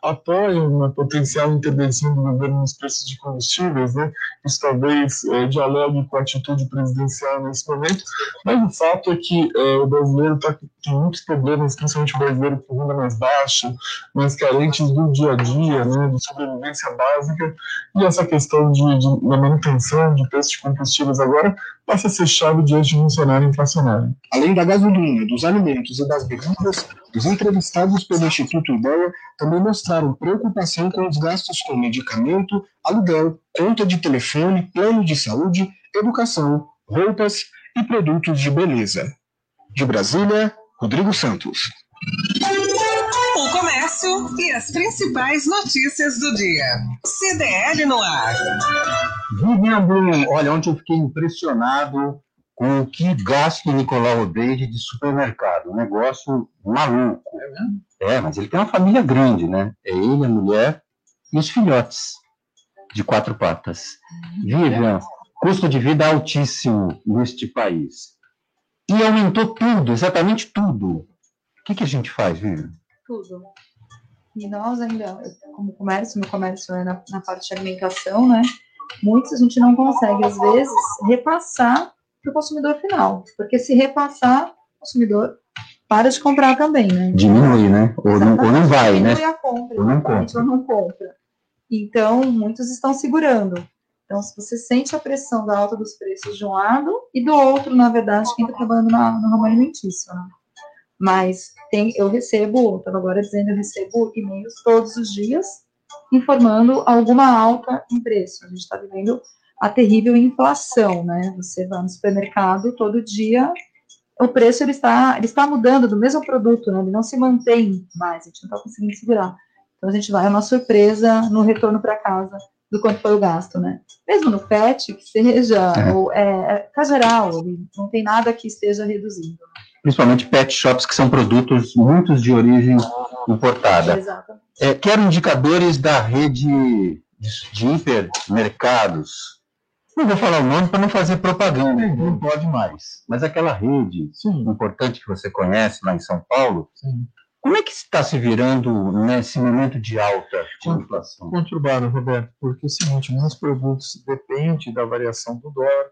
apoia uma potencial intervenção do governo nos preços de combustíveis, né? Isso talvez é, dialogue com a atitude presidencial nesse momento, mas o fato é que é, o brasileiro tá, tem muitos problemas, principalmente o brasileiro com renda mais baixa, mais carentes do dia a dia, né, de sobrevivência básica, e essa questão de, de, da manutenção de preços de combustíveis agora passa a ser chave diante de um cenário inflacionário. Além da gasolina, dos alimentos e das bebidas, os entrevistados pelo Instituto Ideia também mostraram preocupação com os gastos com medicamento, aluguel, conta de telefone, plano de saúde, educação, roupas e produtos de beleza. De Brasília, Rodrigo Santos. O comércio e as principais notícias do dia. CDL no ar. Vivian Blum, olha, ontem eu fiquei impressionado com o que gasta o Nicolau Odeide de supermercado. Um negócio maluco. É, mas ele tem uma família grande, né? É ele, a mulher e os filhotes de quatro patas. Vivian, custo de vida altíssimo neste país. E aumentou tudo, exatamente tudo. O que, que a gente faz, Vivian? Tudo. E nós ainda, como comércio, meu comércio é na, na parte de alimentação, né? Muitos a gente não consegue, às vezes, repassar para o consumidor final. Porque se repassar, o consumidor para de comprar também, né? Diminui, né? Ou não, ou não vai, né? Diminui a compra, Ou não compra. ou não compra. Então, muitos estão segurando. Então, se você sente a pressão da alta dos preços de um lado e do outro, na verdade, quem está trabalhando na, no ramo alimentício, né? Mas tem, eu recebo, estava agora dizendo, eu recebo e-mails todos os dias informando alguma alta em preço. A gente está vivendo a terrível inflação, né? Você vai no supermercado todo dia, o preço ele está, ele está mudando do mesmo produto, né? Ele não se mantém mais, a gente não está conseguindo segurar. Então a gente vai, é uma surpresa no retorno para casa do quanto foi o gasto, né? Mesmo no PET, que seja, É. ou é, é tá geral, ele não tem nada que esteja reduzindo. Principalmente pet shops, que são produtos muitos de origem importada. Exato. É, quero indicadores da rede de, de hipermercados. Não vou falar o nome para não fazer propaganda, não pode mais. Mas aquela rede Sim. importante que você conhece lá em São Paulo, Sim. Como é que está se virando nesse momento de alta de inflação? Conturbado, Roberto, porque é o seguinte, muitos produtos dependem da variação do dólar,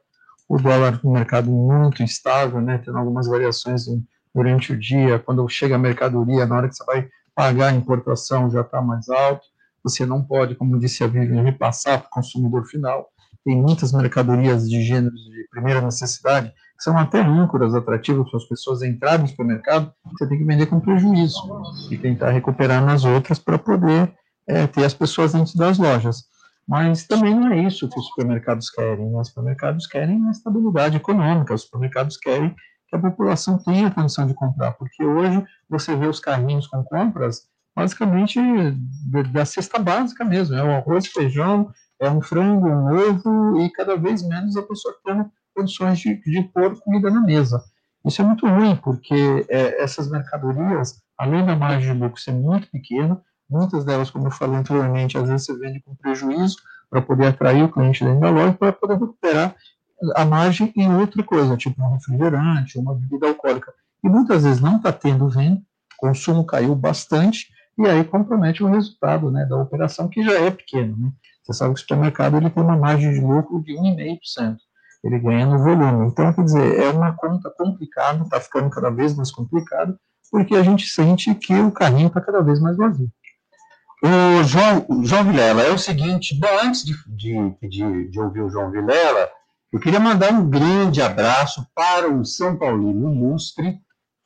o dólar no mercado muito instável, né, tendo algumas variações durante o dia, quando chega a mercadoria, na hora que você vai pagar a importação já está mais alto, você não pode, como disse a Vivian, repassar para o consumidor final, tem muitas mercadorias de gêneros de primeira necessidade são até âncoras atrativas para as pessoas entrarem no supermercado, você tem que vender com prejuízo e tentar recuperar nas outras para poder é, ter as pessoas dentro das lojas. Mas também não é isso que os supermercados querem. Né? Os supermercados querem a estabilidade econômica, os supermercados querem que a população tenha condição de comprar, porque hoje você vê os carrinhos com compras basicamente da cesta básica mesmo, é o arroz, feijão, é um frango, um ovo, e cada vez menos a pessoa tendo condições de, de pôr comida na mesa. Isso é muito ruim, porque é, essas mercadorias, além da margem de lucro ser muito pequena, muitas delas, como eu falei anteriormente, às vezes você vende com prejuízo para poder atrair o cliente dentro da loja, para poder recuperar a margem em outra coisa, tipo um refrigerante, uma bebida alcoólica. E muitas vezes não está tendo venda, o consumo caiu bastante, e aí compromete o resultado né, da operação, que já é pequeno. Né? Você sabe que o supermercado ele tem uma margem de lucro de 1,5%. Ele ganha no volume. Então, quer dizer, é uma conta complicada, está ficando cada vez mais complicado, porque a gente sente que o carrinho está cada vez mais vazio. O João, João Vilela, é o seguinte, bom, antes de, de, de, de ouvir o João Vilela, eu queria mandar um grande abraço para o São Paulino ilustre,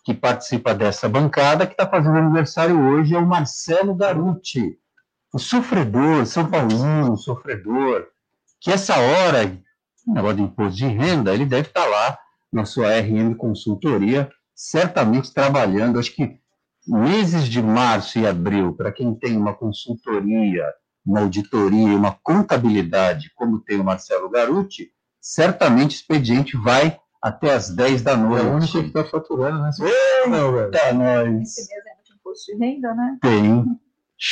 que participa dessa bancada, que está fazendo aniversário hoje, é o Marcelo Garuti o sofredor, São Paulino, o sofredor, que essa hora, negócio de imposto de renda, ele deve estar lá na sua RM Consultoria, certamente trabalhando, acho que meses de março e abril, para quem tem uma consultoria, uma auditoria, uma contabilidade, como tem o Marcelo Garuti, certamente o expediente vai até as 10 da noite. É o único que está faturando, né? Eita, nós! Esse mês é de imposto de renda, né? Tem.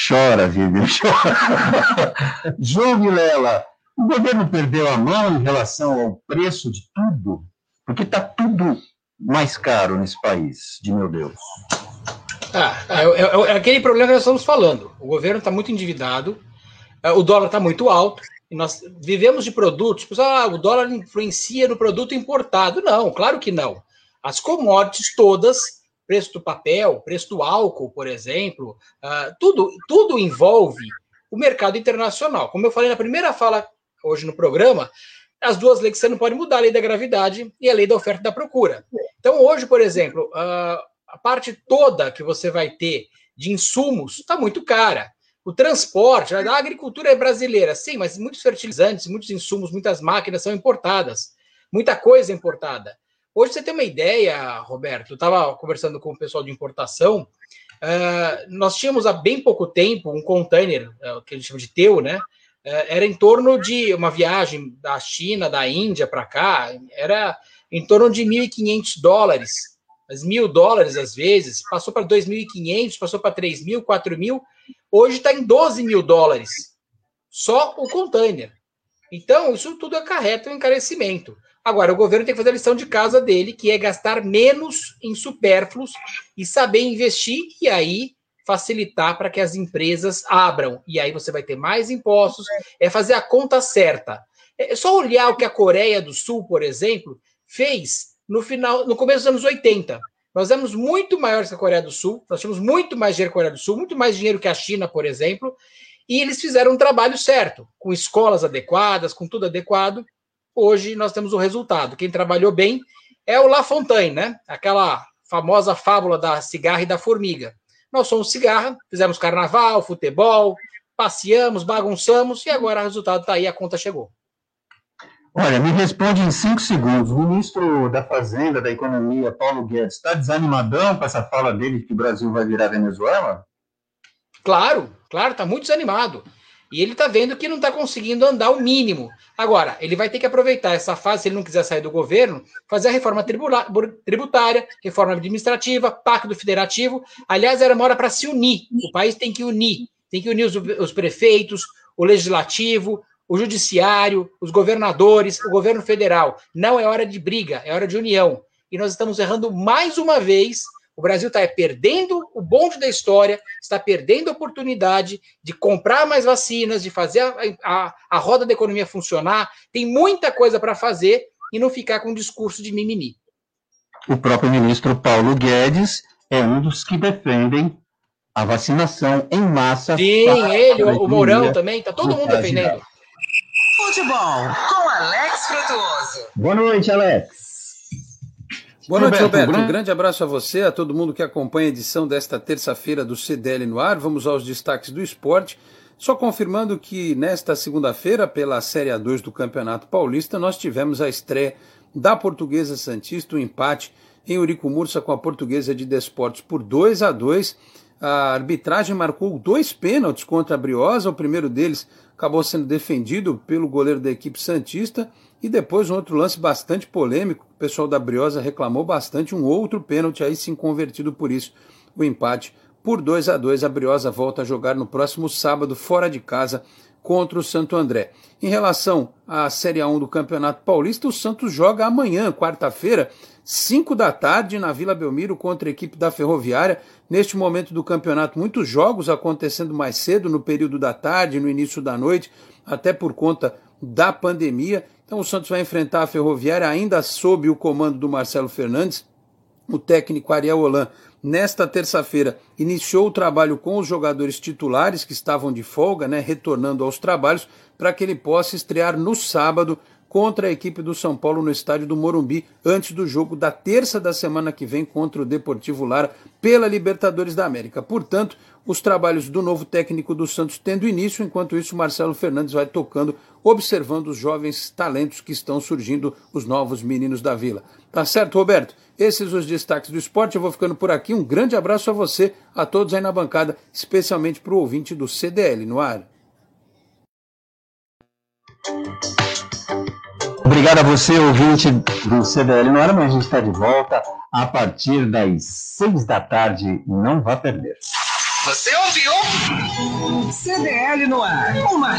Chora, Vivian, chora. João Vilela, o governo perdeu a mão em relação ao preço de tudo? Porque está tudo mais caro nesse país, de meu Deus. Ah, é, é, é, aquele problema que nós estamos falando. O governo está muito endividado, é, o dólar está muito alto, e nós vivemos de produtos. Ah, o dólar influencia no produto importado. Não, claro que não. As commodities todas preço do papel, preço do álcool, por exemplo, uh, tudo, tudo envolve o mercado internacional. Como eu falei na primeira fala hoje no programa, as duas leis que você não pode mudar, a lei da gravidade e a lei da oferta e da procura. Então, hoje, por exemplo, a parte toda que você vai ter de insumos está muito cara. O transporte, a agricultura é brasileira, sim, mas muitos fertilizantes, muitos insumos, muitas máquinas são importadas. Muita coisa é importada. Hoje você tem uma ideia, Roberto, eu estava conversando com o pessoal de importação, uh, nós tínhamos há bem pouco tempo um container, uh, que a gente chama de teu, né? Uh, era em torno de uma viagem da China, da Índia para cá, era em torno de 1.500 dólares, mas mil dólares às vezes, passou para 2.500, passou para 3.000, 4.000, hoje está em 12 mil dólares, só o container. Então, isso tudo acarreta um encarecimento. Agora, o governo tem que fazer a lição de casa dele, que é gastar menos em supérfluos e saber investir e aí facilitar para que as empresas abram. E aí você vai ter mais impostos, é fazer a conta certa. É só olhar o que a Coreia do Sul, por exemplo, fez no final, no começo dos anos 80. Nós éramos muito maiores que a Coreia do Sul, nós tínhamos muito mais dinheiro que a Coreia do Sul, muito mais dinheiro que a China, por exemplo, e eles fizeram um trabalho certo, com escolas adequadas, com tudo adequado, hoje nós temos o resultado. Quem trabalhou bem é o La Fontaine, né? Aquela famosa fábula da cigarra e da formiga. Nós somos cigarra, fizemos carnaval, futebol, passeamos, bagunçamos e agora o resultado está aí, a conta chegou. Olha, me responde em cinco segundos. O ministro da Fazenda, da Economia, Paulo Guedes, está desanimadão com essa fala dele de que o Brasil vai virar Venezuela? Claro, claro, está muito desanimado. E ele está vendo que não está conseguindo andar o mínimo. Agora, ele vai ter que aproveitar essa fase, se ele não quiser sair do governo, fazer a reforma tributária, reforma administrativa, pacto federativo. Aliás, era uma hora para se unir. O país tem que unir. Tem que unir os, os prefeitos, o legislativo, o judiciário, os governadores, o governo federal. Não é hora de briga, é hora de união. E nós estamos errando mais uma vez. O Brasil está perdendo o bonde da história, está perdendo a oportunidade de comprar mais vacinas, de fazer a, a, a roda da economia funcionar. Tem muita coisa para fazer e não ficar com um discurso de mimimi. O próprio ministro Paulo Guedes é um dos que defendem a vacinação em massa. Sim, ele, o Mourão também, tá todo mundo defendendo. Futebol com Alex Frutuoso. Boa noite, Alex. Boa noite, Roberto. Um grande abraço a você, a todo mundo que acompanha a edição desta terça-feira do CDL no ar. Vamos aos destaques do esporte. Só confirmando que nesta segunda-feira, pela Série A2 do Campeonato Paulista, nós tivemos a estreia da Portuguesa Santista, o um empate em Urico Mursa com a Portuguesa de Desportos por 2 a 2 a arbitragem marcou dois pênaltis contra a Briosa. O primeiro deles acabou sendo defendido pelo goleiro da equipe Santista. E depois um outro lance bastante polêmico. O pessoal da Briosa reclamou bastante. Um outro pênalti aí sim convertido por isso. O empate por 2 a 2 A Briosa volta a jogar no próximo sábado, fora de casa, contra o Santo André. Em relação à Série A1 do Campeonato Paulista, o Santos joga amanhã, quarta-feira, 5 da tarde, na Vila Belmiro, contra a equipe da Ferroviária. Neste momento do campeonato, muitos jogos acontecendo mais cedo, no período da tarde, no início da noite, até por conta da pandemia. Então o Santos vai enfrentar a Ferroviária ainda sob o comando do Marcelo Fernandes. O técnico Ariel Holan, nesta terça-feira, iniciou o trabalho com os jogadores titulares que estavam de folga, né, retornando aos trabalhos, para que ele possa estrear no sábado contra a equipe do São Paulo no estádio do Morumbi, antes do jogo da terça da semana que vem contra o Deportivo Lara pela Libertadores da América. Portanto, os trabalhos do novo técnico do Santos tendo início, enquanto isso Marcelo Fernandes vai tocando, observando os jovens talentos que estão surgindo, os novos meninos da Vila. Tá certo, Roberto? Esses os destaques do esporte. Eu vou ficando por aqui. Um grande abraço a você, a todos aí na bancada, especialmente para o ouvinte do CDL no ar. Obrigado a você, ouvinte do CDL no ar, mas a gente está de volta a partir das seis da tarde. Não vá perder. Você ouviu? CDL no ar. Uma